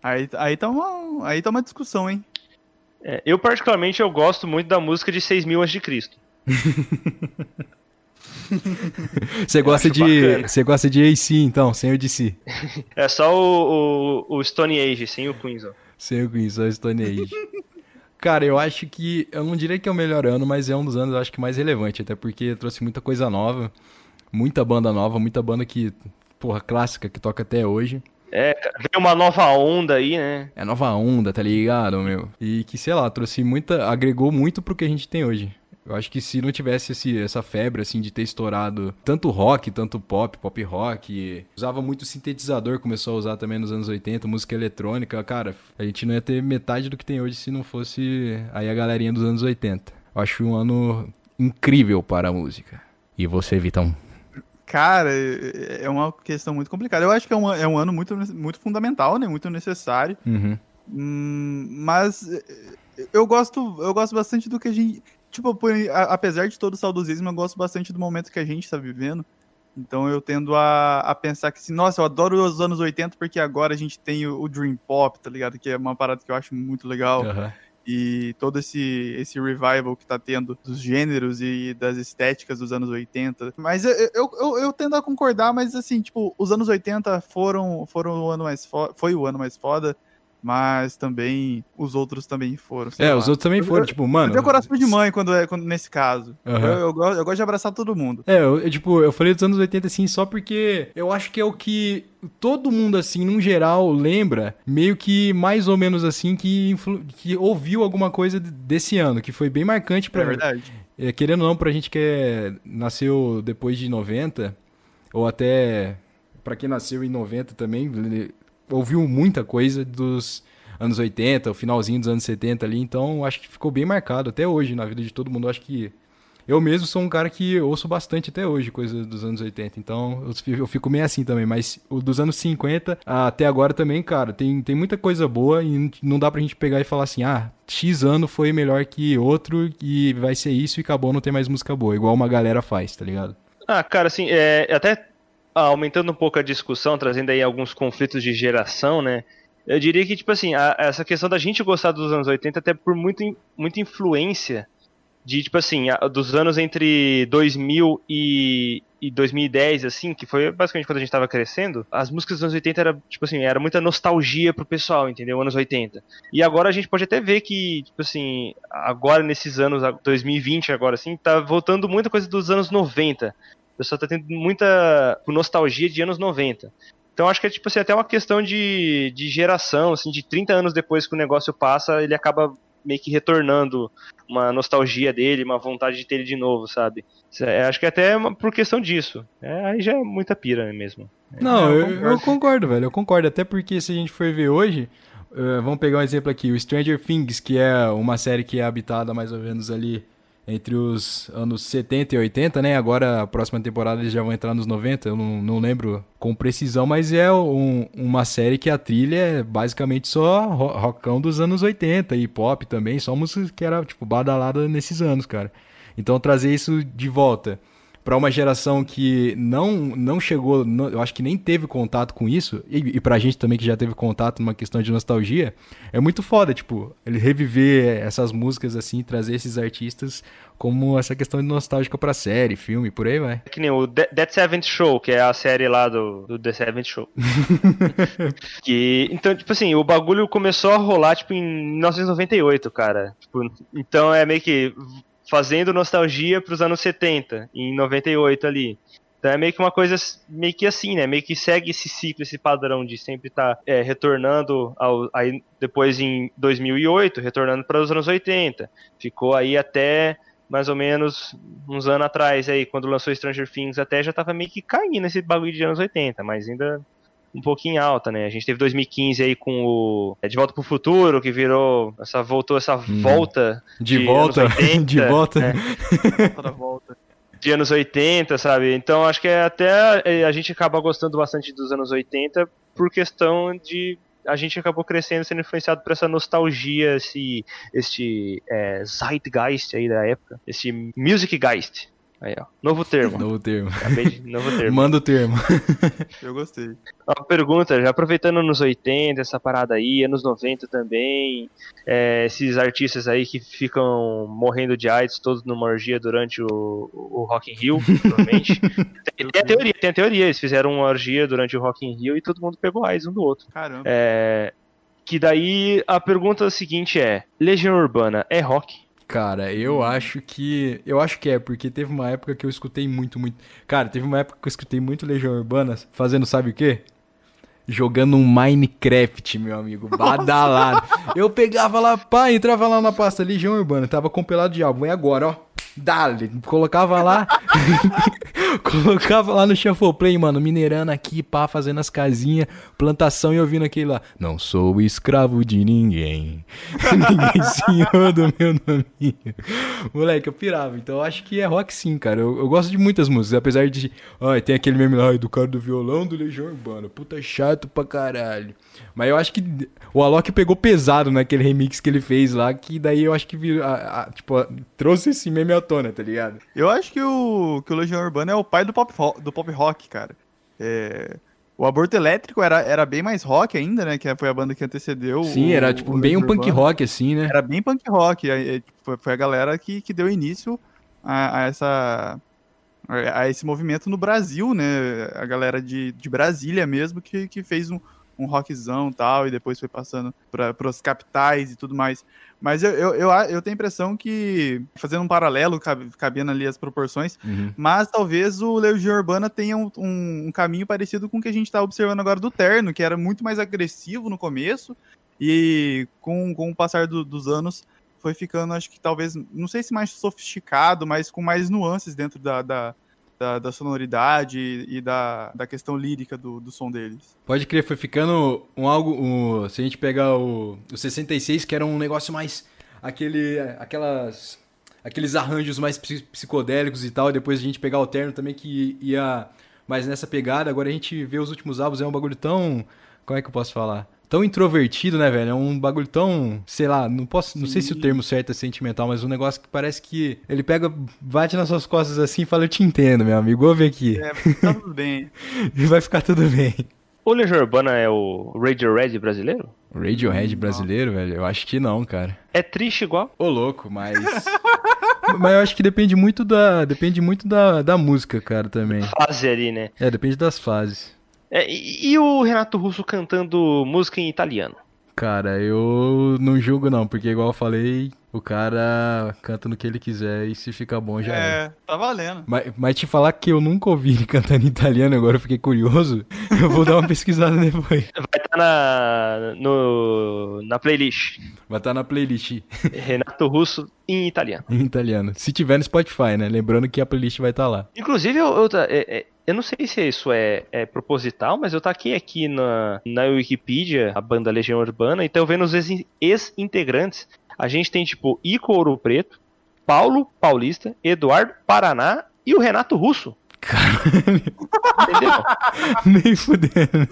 Aí, aí, tá, uma, aí tá uma discussão, hein?
É, eu, particularmente, eu gosto muito da música de 6 mil a.C.
Você gosta de. Você gosta de AC, então, sem o DC.
É só o, o, o Stone Age, sem o Queens, ó.
Sem o Queens, só o Stone Age. Cara, eu acho que. Eu não diria que é o melhor ano, mas é um dos anos, eu acho que mais relevante, até porque trouxe muita coisa nova. Muita banda nova, muita banda que. Porra, clássica, que toca até hoje.
É, veio uma nova onda aí, né?
É nova onda, tá ligado, meu? E que, sei lá, trouxe muita. agregou muito pro que a gente tem hoje. Eu acho que se não tivesse esse, essa febre, assim, de ter estourado tanto rock, tanto pop, pop rock, usava muito sintetizador, começou a usar também nos anos 80, música eletrônica, cara, a gente não ia ter metade do que tem hoje se não fosse aí a galerinha dos anos 80. Eu acho um ano incrível para a música. E você, Vitão?
Cara, é uma questão muito complicada. Eu acho que é um, é um ano muito, muito fundamental, né? Muito necessário.
Uhum.
Hum, mas eu gosto, eu gosto bastante do que a gente tipo, apesar de todo o saudosismo, eu gosto bastante do momento que a gente está vivendo. Então eu tendo a, a pensar que assim, nossa, eu adoro os anos 80 porque agora a gente tem o, o Dream Pop, tá ligado? Que é uma parada que eu acho muito legal. Uhum. E todo esse, esse revival que tá tendo dos gêneros e das estéticas dos anos 80. Mas eu, eu, eu, eu tendo a concordar, mas assim, tipo, os anos 80 foram, foram o ano mais foda, foi o ano mais foda mas também os outros também foram.
É, lá. os outros também foram, eu, tipo, mano.
Eu coração de mãe quando é quando, nesse caso. Uhum. Eu, eu, gosto, eu gosto de abraçar todo mundo.
É, eu, tipo, eu falei dos anos 80 assim só porque eu acho que é o que todo mundo, assim, num geral, lembra, meio que mais ou menos assim, que, que ouviu alguma coisa desse ano, que foi bem marcante pra.
É verdade.
É, querendo ou não, pra gente que é, nasceu depois de 90, ou até para quem nasceu em 90 também, ouviu muita coisa dos anos 80, o finalzinho dos anos 70 ali, então acho que ficou bem marcado até hoje na vida de todo mundo. Acho que Eu mesmo sou um cara que ouço bastante até hoje coisas dos anos 80, então eu fico meio assim também. Mas o dos anos 50 até agora também, cara, tem, tem muita coisa boa e não dá pra gente pegar e falar assim, ah, X ano foi melhor que outro e vai ser isso e acabou, não tem mais música boa, igual uma galera faz, tá ligado?
Ah, cara, assim, é, até aumentando um pouco a discussão, trazendo aí alguns conflitos de geração, né? Eu diria que, tipo assim, a, essa questão da gente gostar dos anos 80 até por muito, muita influência de, tipo assim, a, dos anos entre 2000 e, e 2010, assim, que foi basicamente quando a gente tava crescendo, as músicas dos anos 80 era, tipo assim, era muita nostalgia pro pessoal, entendeu? Anos 80. E agora a gente pode até ver que, tipo assim, agora nesses anos, 2020 agora, assim, tá voltando muita coisa dos anos 90. O pessoal tá tendo muita nostalgia de anos 90. Então acho que é tipo assim, até uma questão de, de geração, assim, de 30 anos depois que o negócio passa, ele acaba meio que retornando uma nostalgia dele, uma vontade de ter ele de novo, sabe? É, acho que até uma, por questão disso. É, aí já é muita pira mesmo.
Não, eu, eu, concordo. eu, concordo. velho. Eu concordo. Até porque se a gente for ver hoje, uh, vamos pegar um exemplo aqui, o Stranger Things, que é uma série que é habitada mais ou menos ali entre os anos 70 e 80, né? Agora a próxima temporada eles já vão entrar nos 90, eu não, não lembro com precisão, mas é um, uma série que a trilha é basicamente só rockão dos anos 80 e pop também, só música que era tipo badalada nesses anos, cara. Então trazer isso de volta para uma geração que não não chegou, não, eu acho que nem teve contato com isso, e, e pra gente também que já teve contato numa questão de nostalgia, é muito foda, tipo, ele reviver essas músicas assim, trazer esses artistas como essa questão de nostálgica pra série, filme, por aí vai.
Que nem o Dead Seventh Show, que é a série lá do, do The Seventh Show. que, então, tipo assim, o bagulho começou a rolar, tipo, em 1998, cara. Tipo, então é meio que fazendo nostalgia para os anos 70, em 98 ali. Então é meio que uma coisa meio que assim, né? Meio que segue esse ciclo, esse padrão de sempre estar tá, é, retornando ao, aí depois em 2008, retornando para os anos 80. Ficou aí até mais ou menos uns anos atrás aí, quando lançou Stranger Things, até já estava meio que caindo esse bagulho de anos 80, mas ainda um pouquinho alta, né? A gente teve 2015 aí com o é, De Volta pro Futuro, que virou essa voltou essa hum. volta
de, de volta, 80, de volta. Né?
volta. De anos 80, sabe? Então acho que é até é, a gente acaba gostando bastante dos anos 80 por questão de a gente acabou crescendo, sendo influenciado por essa nostalgia, esse, este é, zeitgeist aí da época, esse music geist, Aí, ó. Novo termo.
Novo termo.
De... Novo termo.
Manda o termo.
Eu gostei.
Uma pergunta, já aproveitando nos 80, essa parada aí, anos 90 também, é, esses artistas aí que ficam morrendo de AIDS todos numa orgia durante o, o Rock in Rio, provavelmente. tem, tem, a teoria, tem a teoria, eles fizeram uma orgia durante o Rock in Rio e todo mundo pegou AIDS um do outro.
Caramba.
É, que daí a pergunta seguinte é, Legião Urbana é rock?
Cara, eu hum. acho que. Eu acho que é, porque teve uma época que eu escutei muito, muito. Cara, teve uma época que eu escutei muito Legião Urbana fazendo, sabe o quê? Jogando um Minecraft, meu amigo, badalado. eu pegava lá, pá, entrava lá na pasta Legião Urbana, tava compilado de álbum. E agora, ó, Dale, colocava lá, colocava lá no Shuffle Play, mano, minerando aqui, pá, fazendo as casinhas, plantação e ouvindo aquele lá. Não sou escravo de ninguém, ninguém senhor do meu nome. Moleque, eu pirava, então eu acho que é rock sim, cara. Eu, eu gosto de muitas músicas, apesar de, ai, tem aquele meme lá, do cara do violão do Legião Urbana, puta chato pra caralho. Mas eu acho que o Alok pegou pesado naquele remix que ele fez lá, que daí eu acho que, a, a, tipo, trouxe esse meme à tona, tá ligado?
Eu acho que o, que o Legião Urbana é o pai do pop, do pop rock, cara. É... O Aborto Elétrico era, era bem mais rock ainda, né? Que foi a banda que antecedeu.
Sim,
o,
era tipo bem um punk rock, assim, né?
Era bem punk rock. Foi, foi a galera que, que deu início a, a essa a esse movimento no Brasil, né? A galera de, de Brasília mesmo que, que fez um, um rockzão e tal, e depois foi passando para os capitais e tudo mais. Mas eu, eu, eu, eu, tenho a impressão que, fazendo um paralelo, cabendo ali as proporções, uhum. mas talvez o Legião Urbana tenha um, um, um, caminho parecido com o que a gente está observando agora do Terno, que era muito mais agressivo no começo, e com, com o passar do, dos anos foi ficando, acho que talvez, não sei se mais sofisticado, mas com mais nuances dentro da, da da, da sonoridade e, da, da questão lírica do, do som deles.
Pode crer, foi ficando um algo. Um, se a gente pegar o, o 66, que era um negócio mais. aquele. aquelas. aqueles arranjos mais psi- psicodélicos e tal, depois a gente pegar o terno também que ia mais nessa pegada. Agora a gente vê os últimos álbuns, é um bagulho tão. Como é que eu posso falar? Tão introvertido, né, velho? É um bagulho tão. Sei lá, não posso. Não sei se o
Sim.
termo certo é sentimental, mas um negócio que parece que ele pega, bate nas suas costas assim e fala: Eu te entendo, meu amigo, ouve aqui.
É, tá tudo bem.
E vai ficar tudo bem.
O Legião Urbana é o Radiohead brasileiro?
Radiohead brasileiro, velho? Eu acho que não, cara.
É triste igual?
Ô, louco, mas. mas eu acho que depende muito da. Depende muito da, da música, cara, também.
Fase ali, né?
É, depende das fases.
É, e, e o Renato Russo cantando música em italiano?
Cara, eu não julgo não, porque igual eu falei, o cara canta no que ele quiser e se ficar bom já é.
É, tá valendo.
Mas, mas te falar que eu nunca ouvi ele cantando em italiano, agora eu fiquei curioso, eu vou dar uma pesquisada depois.
Vai estar na, no, na playlist.
Vai estar na playlist
Renato Russo em italiano.
em italiano. Se tiver no Spotify, né? Lembrando que a playlist vai estar lá.
Inclusive, eu, eu, tá- é- é- eu não sei se isso é, é proposital, mas eu taquei aqui na, na Wikipedia a banda Legião Urbana e tô vendo os ex- ex-integrantes. A gente tem, tipo, Ico Ouro Preto, Paulo Paulista, Eduardo Paraná e o Renato Russo. Entendeu?
Nem fudendo.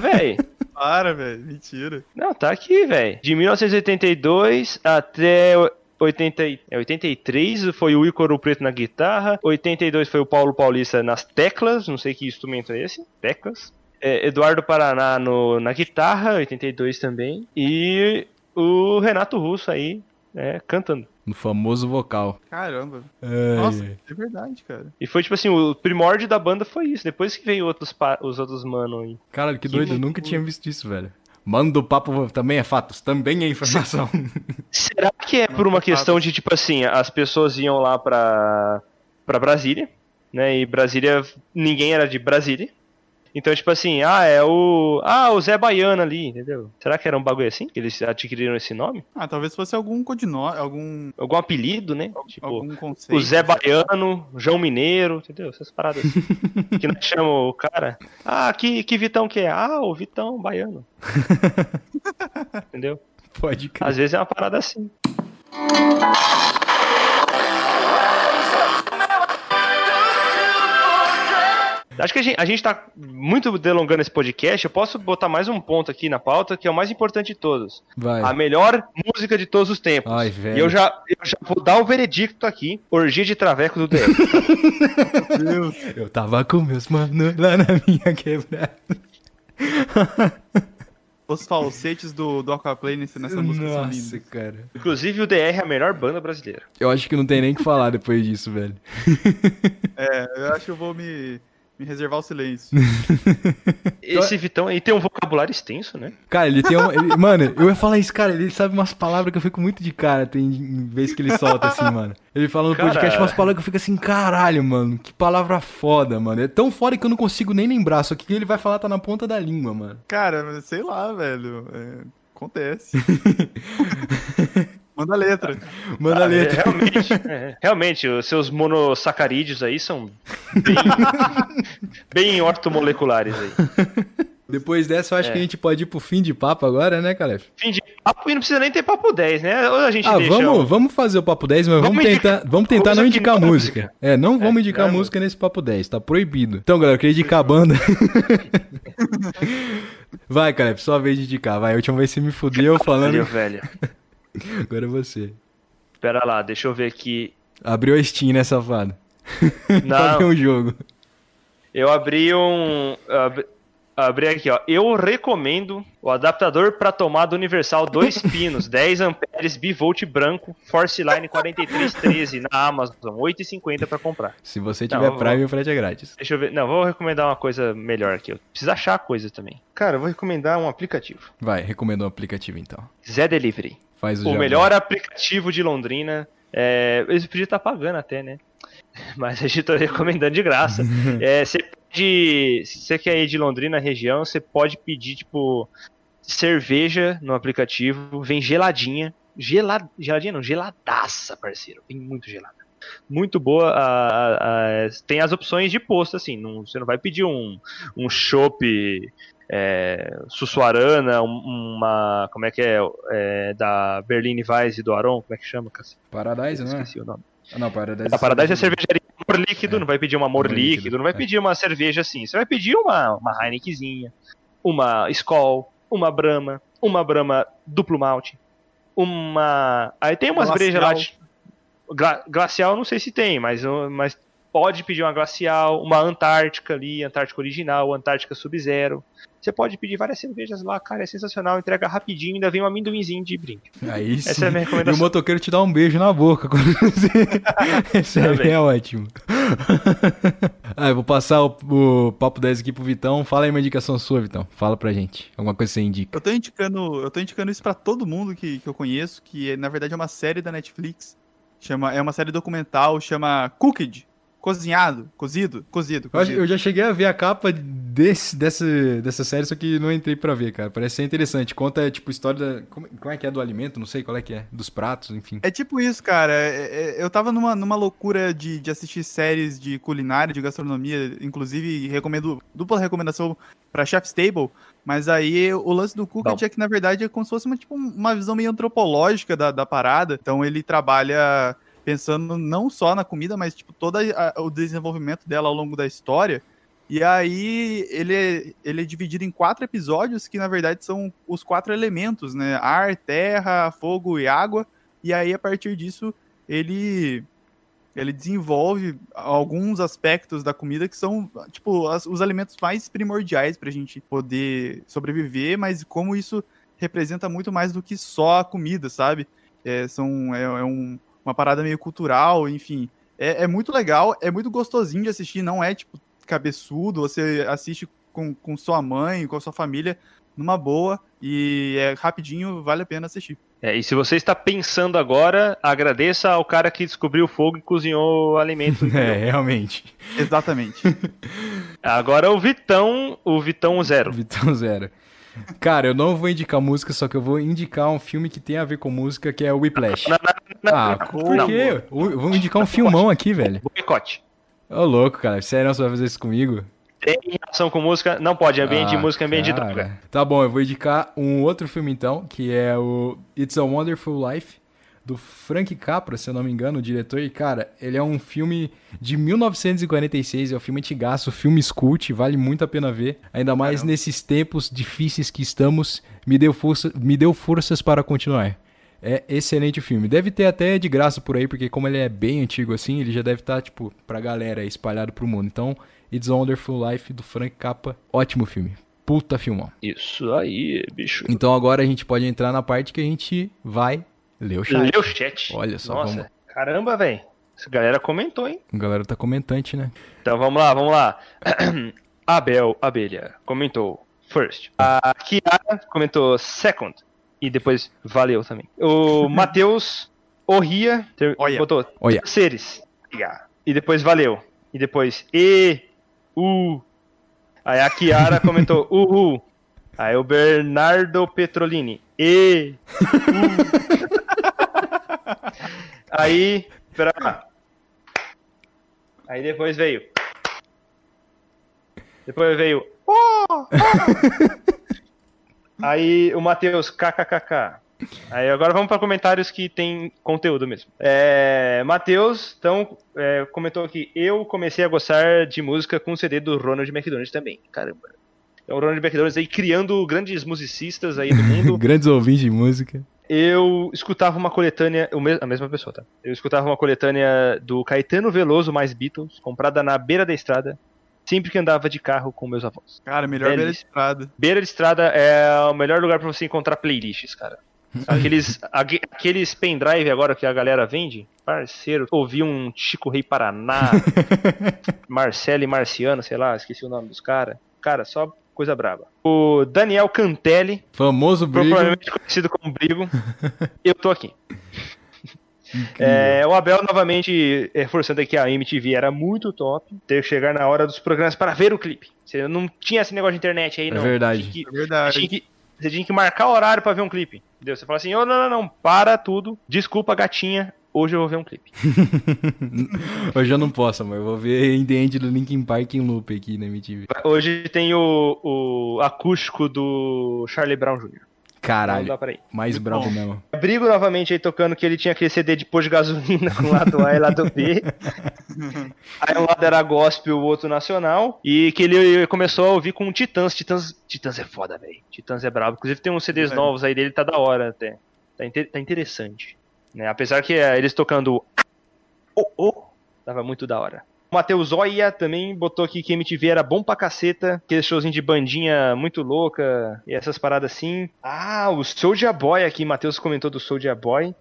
Véi.
Para, velho. Mentira.
Não, tá aqui, velho. De 1982 até 80, e- é, 83 foi o Ícaro Preto na guitarra. 82 foi o Paulo Paulista nas teclas. Não sei que instrumento é esse. Teclas. É, Eduardo Paraná no, na guitarra, 82 também. E o Renato Russo aí, é, cantando.
No famoso vocal.
Caramba.
Ai,
Nossa, é verdade, cara.
E foi tipo assim, o primórdio da banda foi isso. Depois que veio outros pa- os outros mano aí.
Caralho, que
Que
doido, eu nunca tinha visto isso, velho. Manda o papo também é fatos, também é informação.
Será que é por uma questão de, tipo assim, as pessoas iam lá pra, pra Brasília, né? E Brasília, ninguém era de Brasília. Então, tipo assim, ah, é o. Ah, o Zé Baiano ali, entendeu? Será que era um bagulho assim? Que eles adquiriram esse nome?
Ah, talvez fosse algum codinome, algum,
Algum apelido, né? Tipo,
algum conceito.
o Zé Baiano, João Mineiro, entendeu? Essas paradas assim. que nós chamamos o cara. Ah, que, que Vitão que é? Ah, o Vitão Baiano. entendeu?
Pode crer.
Às vezes é uma parada assim. Acho que a gente, a gente tá muito delongando esse podcast. Eu posso botar mais um ponto aqui na pauta, que é o mais importante de todos.
Vai.
A melhor música de todos os tempos.
Ai, velho.
E eu já, eu já vou dar o veredicto aqui. Orgia de Traveco do DF.
Eu tava com meus manos lá na minha quebrada.
Os falsetes do, do Aquaplay nesse- nessa música são lindos.
cara.
Inclusive, o DR é a melhor banda brasileira.
Eu acho que não tem nem o que falar depois disso, velho.
É, eu acho que eu vou me, me reservar o silêncio.
Esse Vitão aí tem um vocabulário extenso, né?
Cara, ele tem um. ele- mano, eu ia falar isso, cara. Ele sabe umas palavras que eu fico muito de cara, tem vez que ele solta assim, mano. Ele fala no
Cara-
podcast umas palavras que eu fico assim, caralho, mano. Que palavra foda, mano. É tão foda que eu não consigo nem lembrar. Só que o que ele vai falar tá na ponta da língua, mano.
Cara, sei lá, velho. é, acontece. Manda a letra.
Manda a
Ah,
letra.
é, realmente, é, realmente, os seus monossacarídeos aí são bem, bem ortomoleculares aí.
Depois dessa, eu acho
É.
que a gente pode ir pro fim de papo agora, né, Calef?
Fim de papo e não precisa nem ter papo 10, né? Ou a gente
Ah,
deixa.
vamos,
o-
vamos fazer o papo 10, mas vamos,
Vamos
tentar,
indicar
vamos tentar não indicar
não é
música.
música.
É, não vamos
É,
indicar
não
música nesse papo 10, tá proibido. Então, galera, eu queria indicar a banda. vai, Calef, sua vez de indicar. Vai, a última vez você me fudeu falando.
Valeu, velho.
Agora é você.
Pera lá, deixa eu ver aqui.
Abriu a Steam, né, safado? pra ver
Não,
um jogo.
eu abri um. ab- Abri aqui, ó. Eu recomendo o adaptador para tomada universal 2 pinos, 10 amperes, bivolt branco, Force Line 4313 na Amazon, 8,50 para comprar.
Se você
Não,
tiver
eu
Prime, o frete é grátis.
Deixa eu ver. Não, vou recomendar uma coisa melhor aqui. Eu preciso achar a coisa também. Cara, eu vou recomendar um aplicativo.
Vai, recomendo um aplicativo então.
Zé Delivery.
Faz o,
O melhor aplicativo de Londrina. É, eles podiam estar pagando até, né? Mas a gente tá recomendando de graça. É, você pode. Se você quer ir de Londrina região, você pode pedir, tipo, cerveja no aplicativo. Vem geladinha. Gelad, geladinha não, geladaça, parceiro. Vem muito gelada. Muito boa. a- a- a- tem as opções de posto, assim. Não, você não vai pedir um, um chopp é, Sussuarana, um- uma. Como é que é? é da Berline Weiss e do Aron, como é que chama?
Paradise, não é?
Esqueci o nome.
Ah, não, Paradise.
A Paradise é cervejaria amor líquido,
É.
não vai pedir um amor líquido,
líquido,
não vai
é.
pedir uma cerveja assim. Você vai pedir uma, uma Heinekenzinha, uma Skol, uma Brahma, uma Brahma duplo malte, uma. Aí tem umas brejas lá. de- Gla- glacial não sei se tem, mas, mas pode pedir uma glacial, uma Antártica ali, Antártica original, Antártica Sub-Zero. Você pode pedir várias cervejas lá, cara, é sensacional, entrega rapidinho, ainda vem um amendoinzinho de brinde.
Aí sim.
Essa é a minha
E o
recomendação.
motoqueiro te dá um beijo na boca. quando você-
Também.
é ótimo. ah, eu vou passar o, o papo 10 aqui pro Vitão. Fala aí uma indicação sua, Vitão. Fala pra gente. Alguma coisa que você indica.
Eu tô indicando, eu tô indicando isso pra todo mundo que, que eu conheço, que na verdade é uma série da Netflix. Chama, é uma série documental, chama Cooked. Cozinhado, cozido, cozido, cozido.
eu já cheguei a ver a capa desse, dessa, dessa série, só que não entrei pra ver, cara. Parece ser interessante. Conta, tipo, história da. Como, como é que é do alimento? Não sei qual é que é. Dos pratos, enfim.
É tipo isso, cara. É- é- eu tava numa, numa loucura de, de assistir séries de culinária, de gastronomia, inclusive recomendo dupla recomendação pra Chef's Table, mas aí o lance do Cooked é que na verdade é como se fosse uma, tipo, uma visão meio antropológica da, da parada. Então ele trabalha pensando não só na comida, mas tipo todo a- o desenvolvimento dela ao longo da história. E aí ele é, ele é dividido em quatro episódios que na verdade são os quatro elementos, né? Ar, terra, fogo e água. E aí, a partir disso, ele ele desenvolve alguns aspectos da comida que são, tipo, as- os alimentos mais primordiais pra gente poder sobreviver, mas como isso representa muito mais do que só a comida, sabe? É, são, é, é um- uma parada meio cultural, enfim. É, é muito legal, é muito gostosinho de assistir, não é, tipo, cabeçudo, você assiste com, com sua mãe, com a sua família, numa boa, e é rapidinho, vale a pena assistir.
É, e se você está pensando agora, agradeça ao cara que descobriu o fogo e cozinhou o alimento.
É, realmente.
Exatamente.
Agora o Vitão, o Vitão Zero.
Vitão Zero. Cara, eu não vou indicar música, só que eu vou indicar um filme que tem a ver com música, que é o Whiplash. Ah, por
não.
quê? Eu vou indicar um filmão aqui, velho.
Boicote.
Ô, louco, cara. Sério, você vai fazer isso comigo?
Tem relação com música? Não pode. Ambiente de
Ah,
música, ambiente de
cara.
droga.
Tá bom, eu vou indicar um outro filme então, que é o It's a Wonderful Life, do Frank Capra, se eu não me engano, o diretor. E, cara, ele é um filme de 1946, é um filme antigaço, filme cult, vale muito a pena ver. Ainda mais
Caramba.
nesses tempos difíceis que estamos, me deu, força, me deu forças para continuar. É excelente o filme. Deve ter até de graça por aí, porque como ele é bem antigo assim, ele já deve estar, tipo, pra galera espalhado pro mundo. Então, It's a Wonderful Life, do Frank Capra, ótimo filme. Puta filmão.
Isso aí, bicho.
Então agora a gente pode entrar na parte que a gente vai ler o chat.
O chat.
Olha só,
Nossa,
vamos-
caramba, velho. Essa galera comentou, hein?
A galera tá comentante, né?
Então vamos lá, vamos lá. Abel Abelha comentou first. A Kiara comentou second. E depois valeu também. O Matheus Orria ter-
Olha.
botou
Olha.
Yeah. E depois valeu. E depois E, U. Aí a Kiara comentou Uhul. Aí o Bernardo Petrolini. E, U. Aí, pera lá. Aí depois veio. Depois veio. "Oh, oh." Aí o Matheus, kkkk. Aí agora vamos para comentários que tem conteúdo mesmo. É, Matheus, então, é, comentou aqui: Eu comecei a gostar de música com o CD do Ronald McDonald também. Caramba. É o Ronald McDonald aí criando grandes musicistas aí do mundo.
Grandes ouvintes de música.
Eu escutava uma coletânea, a mesma pessoa, tá? Eu escutava uma coletânea do Caetano Veloso mais Beatles, comprada na beira da estrada, sempre que andava de carro com meus avós.
Cara, melhor ver a
Delícia.
estrada.
Beira de estrada é o melhor lugar pra você encontrar playlists, cara. Aqueles, aque- aqueles pendrive agora que a galera vende, parceiro, ouvi um Chico Rei Paraná, Marcelo e Marciano, sei lá, esqueci o nome dos caras. Cara, só coisa braba. O Daniel Cantelli,
Famoso Brigo.
provavelmente conhecido como Brigo, eu tô aqui. É, o Abel novamente reforçando aqui a MTV era muito top. Ter que chegar na hora dos programas para ver o clipe. Você não tinha esse negócio de internet aí,
É
não.
verdade.
Tinha que-
É verdade.
tinha que- você tinha que marcar o horário pra ver um clipe. Entendeu? Você fala assim, ô, não, não, não, para tudo. Desculpa, gatinha. Hoje eu vou ver um clipe.
Hoje eu não posso, mas eu vou ver In The End do Linkin Park em loop aqui na MTV.
Hoje tem o, o acústico do Charlie Brown Jr.
Caralho,
dá pra ir.
mais
bom.
mesmo.
Brigo novamente aí tocando que ele tinha aquele CD de pôr de gasolina com o lado A e lado B. Aí um lado era gospel, o outro nacional. E que ele começou a ouvir com Titãs. Titãs, Titãs é foda, velho. Titãs é brabo. Inclusive tem uns CDs
É.
novos aí dele, tá da hora até. Tá, inte- tá interessante. Né? Apesar que é, eles tocando Oh Oh, tava muito da hora. O Matheus Oia também botou aqui que MTV era bom pra caceta, aquele showzinho de bandinha muito louca e essas paradas assim. Ah, o Soulja Boy aqui, Matheus comentou do Soulja Boy,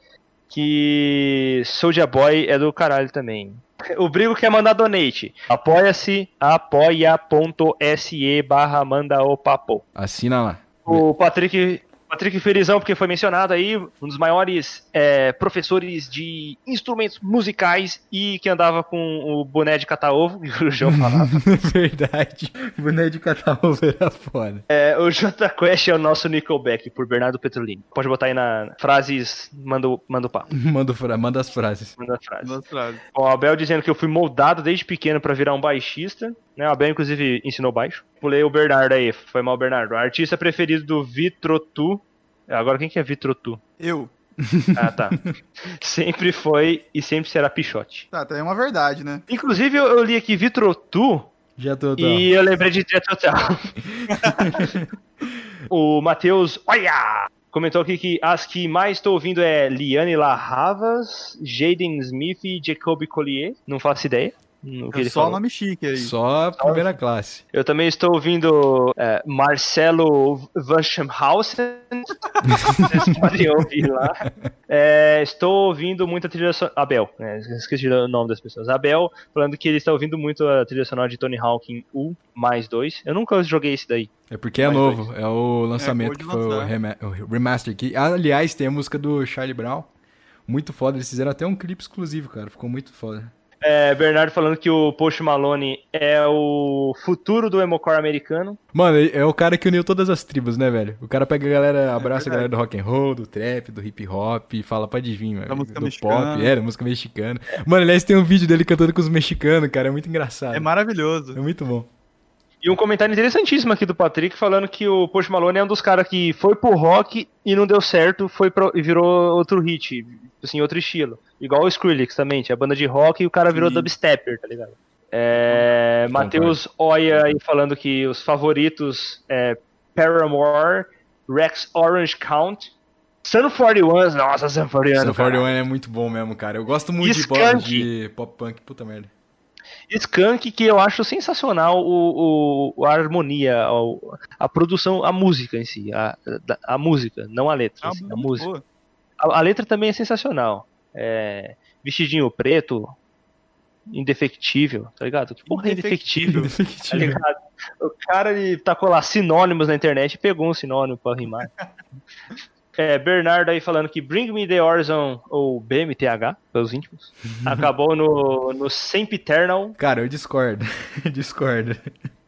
que Soulja Boy é do caralho também. O Brigo quer mandar donate. Apoia-se, apoia.se barra manda o papo.
Assina lá.
O Patrick, Patrick Felizão, porque foi mencionado aí, um dos maiores é, professores de instrumentos musicais e que andava com o boné de catar-ovo, que o João falava.
Verdade. Boné de catar-ovo era foda.
É, o J Quest é o nosso Nickelback, por Bernardo Petrolini. Pode botar aí na frases, manda, o- manda o papo,
Manda, o fra- manda as frases.
manda a frase.
Duas frases.
Ó, O Abel dizendo que eu fui moldado desde pequeno pra virar um baixista. Né? O Abel, inclusive, ensinou baixo. Pulei o Bernardo aí, foi mal, Bernardo. Artista preferido do Vitrotu. Agora, quem que é Vitrotu?
Eu.
Ah, tá. sempre foi e sempre será Pichote.
Tá, tá, é uma verdade, né?
Inclusive, eu, eu li aqui Vitrotu
Já tô, tô.
e eu lembrei de Jet Total. o Matheus, olha! Comentou aqui que as que mais estou ouvindo é Liane Larravas, Jaden Smith e Jacob Collier. Não faço ideia. No que
É
ele
só
falou.
nome chique aí.
Só a primeira classe.
Eu também estou ouvindo é, Marcelo Van Schemhausen. Vocês podem ouvir lá. É, estou ouvindo muita trilha sonora. Abel, né, esqueci o nome das pessoas. Abel falando que ele está ouvindo muito a trilha sonora de Tony Hawk em U mais 2. Eu nunca joguei esse daí.
É porque é novo. É o lançamento
de
que foi o, rema- o remaster. Que, aliás, tem a música do Charlie Brown. Muito foda. Eles fizeram até um clipe exclusivo, cara. Ficou muito foda.
É, Bernardo falando que o Post Malone é o futuro do emocore americano.
Mano, é o cara que uniu todas as tribos, né, velho? O cara pega a galera, abraça a
verdade.
galera do rock and roll, do trap, do hip hop e fala pra adivinhar, velho.
música
do
mexicana.
pop, é, da música mexicana. Mano, aliás, tem um vídeo dele cantando com os mexicanos, cara. É muito engraçado.
É maravilhoso.
É muito bom.
E um comentário interessantíssimo aqui do Patrick falando que o Post Malone é um dos caras que foi pro rock e não deu certo, foi pro, e virou outro hit, assim, outro estilo. Igual o Skrillex também, tinha banda de rock e o cara virou
Sim.
dubstepper, tá ligado? É, Matheus Oia aí falando que os favoritos é Paramore, Rex Orange Count, Sun 41, nossa, Sun 41,
Sun
cara.
41 é muito bom mesmo, cara. Eu gosto muito de pop, de pop punk, puta merda.
Skunk, que eu acho sensacional o, o- a harmonia, o- a produção, a música em si, a, a música, não a letra,
Ah,
si, a música. A, a letra também é sensacional. É, vestidinho preto, indefectível, tá ligado? Que porra é indefectível, tá
Indefectível.
ligado? O cara ele tacou lá sinônimos na internet e pegou um sinônimo pra rimar. É, Bernardo aí falando que Bring Me The Horizon, ou BMTH, pelos íntimos, acabou no, no Sempiternal,
Cara, eu discordo. discordo.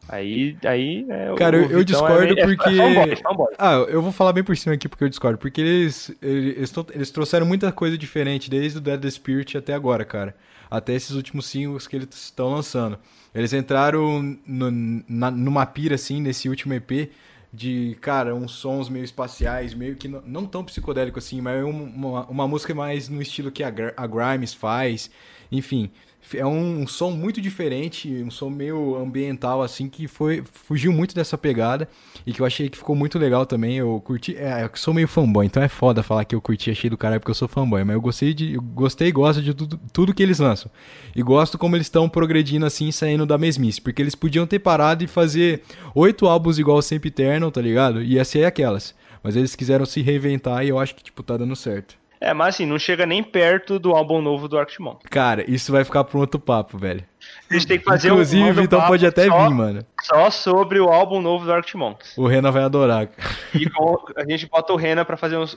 Aí, aí é,
Cara, eu-
o
eu
Vitão
discordo
é, é,
porque-
É fanboy, fanboy.
Ah, eu vou falar bem por cima aqui porque eu discordo. Porque eles, eles, eles trouxeram muita coisa diferente desde o Dead Spirit até agora, cara. Até esses últimos singles que eles estão lançando. Eles entraram no- na- numa pira, assim, nesse último EP, de, cara, uns sons meio espaciais, meio que não, não tão psicodélico assim, mas é um- uma, uma música mais no estilo que a, a Grimes faz. Enfim, é um, som muito diferente, um som meio ambiental, assim, que foi fugiu muito dessa pegada e que eu achei que ficou muito legal também. Eu curti, é, eu sou meio fanboy, então é foda falar que eu curti, achei do caralho porque eu sou fanboy, mas eu gostei de, eu gostei e gosto de tudo, tudo que eles lançam. E gosto como eles estão progredindo assim, saindo da mesmice, porque eles podiam ter parado e fazer oito álbuns igual Sempre Eternal, tá ligado? Ia ser aquelas. Mas eles quiseram se reinventar e eu acho que, tipo, tá dando certo.
É, mas assim, não chega nem perto do álbum novo do Arctic.
Cara, isso vai ficar pra um outro papo, velho.
A gente tem que fazer
Inclusive,
um manda
então pode até
só,
vir, mano.
só sobre o álbum novo do Arctic.
O Renan vai adorar.
E com- a gente bota o Renan pra fazer uns,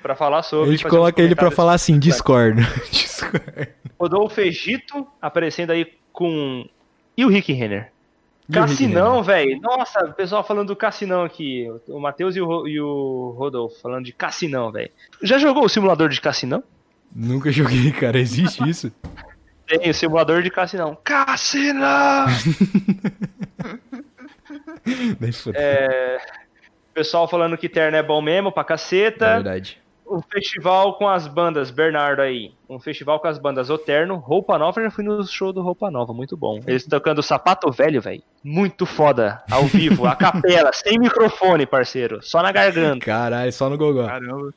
para falar sobre.
A gente coloca ele pra falar assim, discordo. discordo.
Rodolfo Egito aparecendo aí com. E o Rick Renner? Cassinão, velho. Nossa, o pessoal falando do Cassinão aqui. O Matheus e o, e o Rodolfo falando de Cassinão, velho. Já jogou o simulador de Cassinão?
Nunca joguei, cara. Existe isso?
Tem o simulador de cassinão.
Fudeu.
É, pessoal falando que terno é bom mesmo pra
É
caceta.
verdade.
O festival com as bandas, Bernardo aí. Um festival com as bandas Oterno, Roupa Nova, eu já fui no show do Roupa Nova, muito bom. Eles tocando Sapato Velho, velho. Muito foda, ao vivo, a capela, sem microfone, parceiro. Só na garganta.
Caralho, só no Gogó.
Caramba.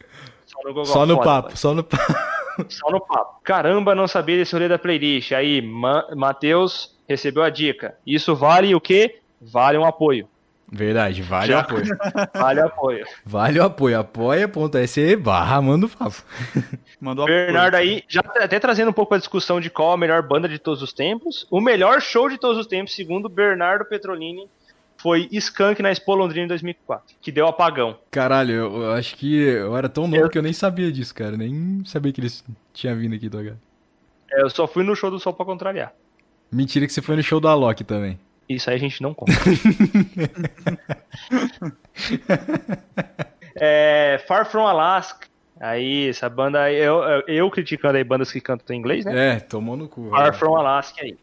Só no, gogó,
Só no
foda,
papo, só no papo.
Só no papo. Caramba, não sabia desse rolê da playlist. Aí, Ma Matheus recebeu a dica. Isso vale o quê? Vale um apoio.
Verdade, vale
Já.
o apoio.
Vale apoio.
Vale o apoio. Apoia.se barra manda o papo.
Mandou
Bernardo aí, já tá até trazendo um pouco a discussão de qual a melhor banda de todos os tempos. O melhor show de todos os tempos, segundo Bernardo Petrolini, foi Skank na Expo Londrina em 2004, que deu apagão.
Caralho, eu, eu acho que eu era tão novo
Eu-
que eu nem sabia disso, cara. Nem sabia que eles tinham vindo aqui do H.
É, Eu só fui no show do Sol pra contrariar.
Mentira que você foi no show da Alok também.
Isso aí a gente não conta. é, Far From Alaska. Aí, essa banda aí, eu, eu, criticando aí bandas que cantam em inglês, né?
É, tomou no cu.
Far
velho.
From Alaska aí.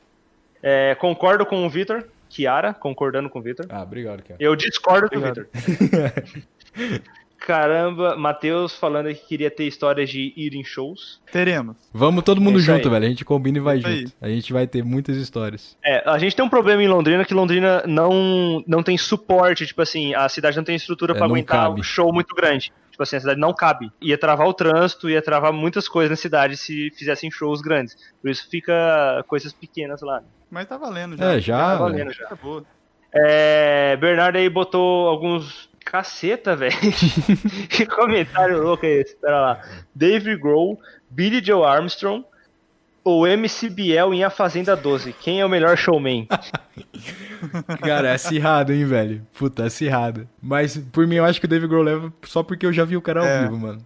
É, concordo com o Vitor, Kiara, concordando com o Vitor.
Ah, obrigado, cara.
Eu discordo do
Obrigado.
Caramba, Matheus falando que queria ter histórias de ir em shows.
Teremos.
Vamos todo mundo
Isso
junto,
aí.
velho. A gente combina e vai
Isso aí.
junto. A gente vai ter muitas histórias.
É, a gente tem um problema em Londrina que Londrina não, não tem suporte, tipo assim, a cidade não tem estrutura
É,
pra
não
aguentar
cabe.
um show muito grande. Tipo assim, a cidade não cabe. Ia travar o trânsito, ia travar muitas coisas na cidade se fizessem shows grandes. Por isso fica coisas pequenas lá.
Mas tá valendo já.
É, já.
Tá valendo já.
Tá boa.
É, Bernardo aí botou alguns. Caceta, velho. que comentário louco é esse? Pera lá. Dave Grohl, Billy Joe Armstrong ou MC Biel em A Fazenda 12? Quem é o melhor showman?
Cara, é acirrado, hein, velho. Puta, é acirrado. Mas por mim eu acho que o Dave Grohl leva só porque eu já vi o cara ao
É.
vivo, mano.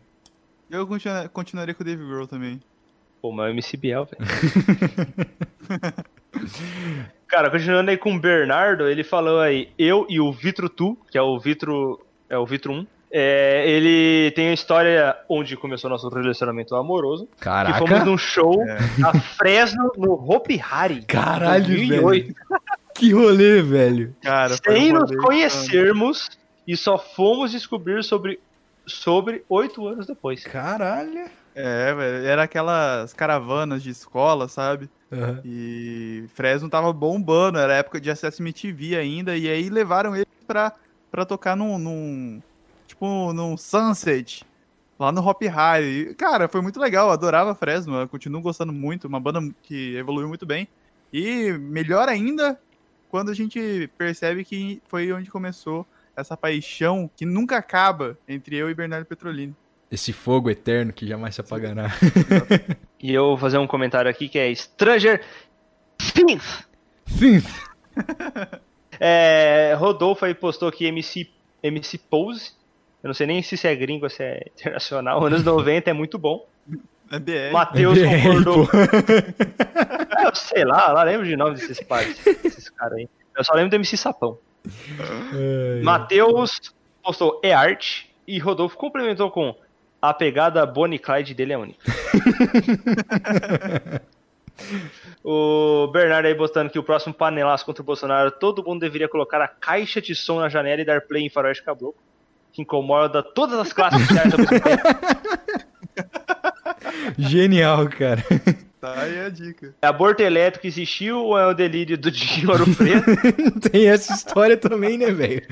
Eu continua- continuaria com o Dave Grohl também.
Pô, mas é o MC Biel, velho. Cara, continuando aí com o Bernardo, ele falou aí, eu e o Vitro Tu, que é o Vitro, é o Vitro 1, é, ele tem a história onde começou nosso relacionamento amoroso, que
Caraca.
fomos num show na Fresno, no Hopi Hari.
Caralho,
2008,
Que rolê, velho.
Cara,
Sem
um
nos
rolê
conhecermos e só fomos descobrir sobre sobre oito anos depois.
Caralho.
É, velho. Era aquelas caravanas de escola, sabe?
Aham.
E Fresno tava bombando, era época de acesso MTV ainda, e aí levaram ele pra, pra tocar num, num. Tipo, num Sunset, lá no Hop High. E, cara, foi muito legal, eu adorava Fresno, eu continuo gostando muito, uma banda que evoluiu muito bem. E melhor ainda, quando a gente percebe que foi onde começou essa paixão que nunca acaba entre eu e Bernardo Petrolini.
Esse fogo eterno que jamais se apagará.
E eu vou fazer um comentário aqui que é Stranger Things.
Sim.
É, Rodolfo aí postou aqui MC, MC Pose. Eu não sei nem se isso é gringo ou se é internacional. Anos 90 é muito bom.
É BR.
Matheus
É,
concordou. É, eu sei lá, lá lembro de nome desses pais, desses caras aí. Eu só lembro do MC Sapão. Matheus postou é arte e Rodolfo complementou com a pegada Bonnie Clyde dele é única. o Bernardo aí botando que o próximo panelaço contra o Bolsonaro, todo mundo deveria colocar a caixa de som na janela e dar play em Faroeste Caboclo, que incomoda todas as classes sociais ao mesmo tempo.
Genial, cara.
Tá aí a dica.
Aborto elétrico existiu ou é o delírio do Dinho Ouro Preto?
Tem essa história também, né, velho?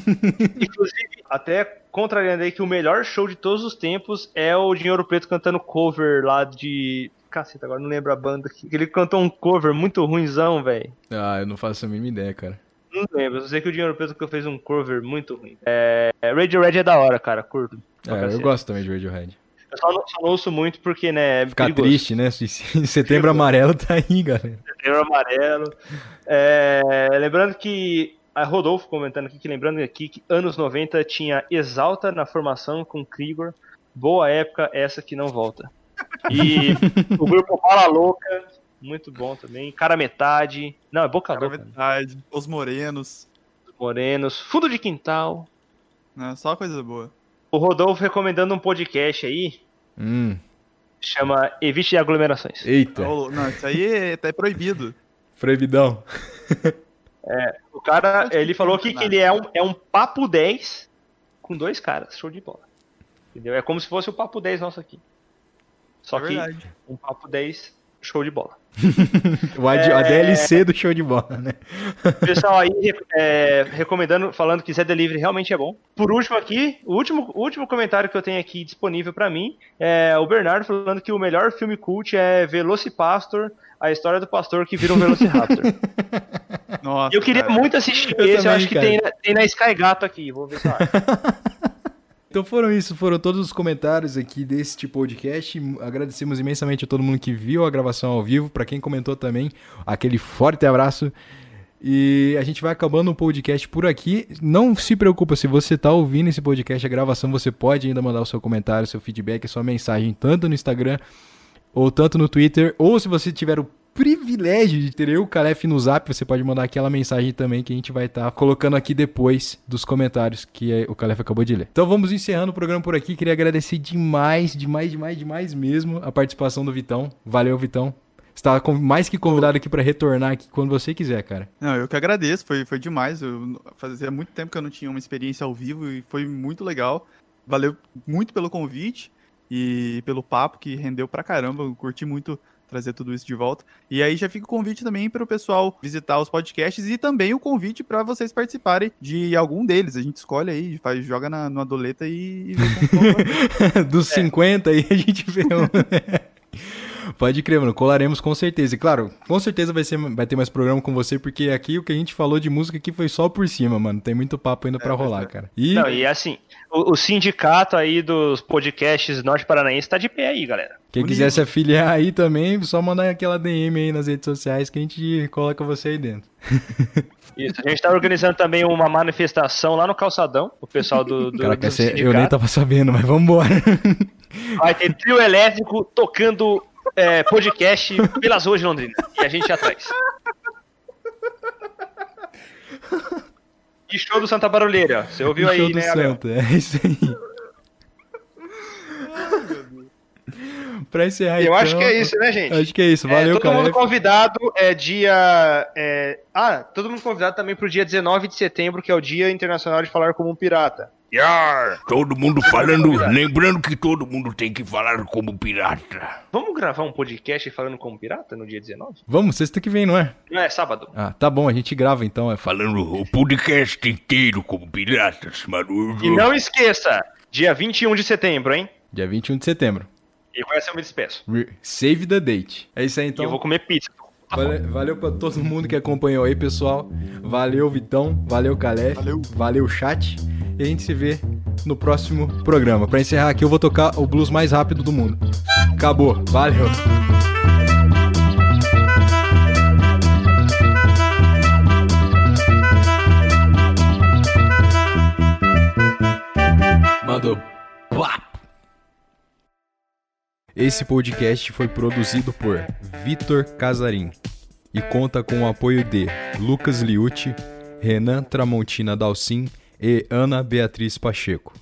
Inclusive, até contrariando aí que o melhor show de todos os tempos é o Dinheiro Preto cantando cover lá de. Caceta, agora não lembro a banda aqui. Ele cantou um cover muito ruimzão, velho.
Ah, eu não faço a mínima ideia, cara.
Não lembro, eu sei que o Dinheiro Preto que fez um cover muito ruim. É. Radiohead é da hora, cara, curto.
É, eu gosto também de Radiohead.
Eu só não, só não ouço muito porque, né, é
Ficar
perigoso.
triste, né? Se- se- Setembro amarelo tá aí, galera.
Setembro amarelo. É, lembrando que. A Rodolfo comentando aqui que lembrando aqui que anos 90 tinha Exalta na formação com Krigor. Boa época, essa que não volta. E o grupo Fala Louca, muito bom também. Cara Metade. Não, é Boca
Cara,
Louca. né?
verdade. Os Morenos.
Morenos. Fundo de Quintal.
Né? Só coisa boa.
O Rodolfo recomendando um podcast aí
Hum.
Chama Evite Aglomerações.
Eita,
Não, isso aí é, é proibido.
proibidão.
O cara, ele falou aqui que ele é um, é um papo 10 com dois caras. Show de bola. Entendeu? É como se fosse o papo 10 nosso aqui. Só
É
que um papo 10 show de bola.
O AD- A
É.
DLC do show de bola, né?
Pessoal aí é, recomendando, falando que Zé Delivery realmente é bom. Por último aqui, o último, último comentário que eu tenho aqui disponível pra mim é o Bernardo falando que o melhor filme cult é Velocipastor, a história do pastor que vira um Velociraptor.
Nossa,
eu queria
cara.
muito assistir
Eu
esse, eu
também,
acho que tem, tem na Sky Gato aqui, vou ver se eu acho.
Então foram isso, foram todos os comentários aqui deste podcast. Agradecemos imensamente a todo mundo que viu a gravação ao vivo, para quem comentou também, aquele forte abraço. E a gente vai acabando o podcast por aqui. Não se preocupa, se você tá ouvindo esse podcast, a gravação, você pode ainda mandar o seu comentário, seu feedback, sua mensagem, tanto no Instagram ou tanto no Twitter, ou se você tiver o privilégio de ter eu, o Calef, no Zap, você pode mandar aquela mensagem também que a gente vai estar colocando aqui depois dos comentários que é- o Calef acabou de ler. Então vamos encerrando o programa por aqui. Queria agradecer demais, demais, demais, demais mesmo a participação do Vitão. Valeu, Vitão. Está mais que convidado aqui para retornar aqui quando você quiser, cara.
Não, eu que agradeço, foi, foi demais. Eu, fazia muito tempo que eu não tinha uma experiência ao vivo e foi muito legal. Valeu muito pelo convite e pelo papo que rendeu pra caramba. Eu curti muito trazer tudo isso de volta. E aí já fica o convite também para o pessoal visitar os podcasts e também o convite para vocês participarem de algum deles. A gente escolhe aí, faz, joga na, numa doleta e, e.
Dos 50 aí a gente vê um. Pode crer, mano. Colaremos com certeza. E claro, com certeza vai, ser, vai ter mais programa com você, porque aqui o que a gente falou de música aqui foi só por cima, mano. Tem muito papo ainda pra
pois
rolar,
é.
cara. E
Não, e assim, o, o sindicato aí dos podcasts norte-paranaense tá de pé aí, galera.
quem
unido.
quiser se afiliar aí também, só mandar aquela DM aí nas redes sociais que a gente coloca você aí dentro.
Isso, a gente tá organizando também uma manifestação lá no Calçadão, o pessoal do, do,
Caraca,
do
eu nem tava sabendo, mas vambora.
Vai ter trio elétrico tocando é, podcast pelas ruas de Londrina. E a gente atrás. E show do Santa Barulheira. Você ouviu aí,
Show do
né, Abel?
Santo, é isso aí. pra encerrar
Eu
então,
acho que é isso, né, gente?
Acho que é isso.
É,
Valeu,
todo
cara.
mundo convidado é dia. é, Ah, todo mundo convidado também pro dia 19 de setembro, que é o Dia Internacional de Falar como um Pirata. Yar!
Todo mundo falando, lembrando que todo mundo tem que falar como pirata.
Vamos gravar um podcast falando como pirata no dia 19?
Vamos, sexta que vem, não é?
Não é sábado.
Ah, tá bom, a gente grava então. É
Falando o podcast inteiro como piratas, mano.
E não esqueça, dia 21 de setembro, hein?
dia 21 de setembro.
E com essa eu me despeço.
Save the date. É isso aí
E
então.
eu vou comer pizza.
Valeu, valeu pra todo mundo que acompanhou aí, pessoal. Valeu, Vitão. Valeu, Calef.
Valeu.
Valeu, chat. E a gente se vê no próximo programa. Pra encerrar aqui, eu vou tocar o blues mais rápido do mundo. Acabou. Valeu. Mandou. Esse podcast foi produzido por Vitor Casarim e conta com o apoio de Lucas Liucci, Renan Tramontina Dalcin e Ana Beatriz Pacheco.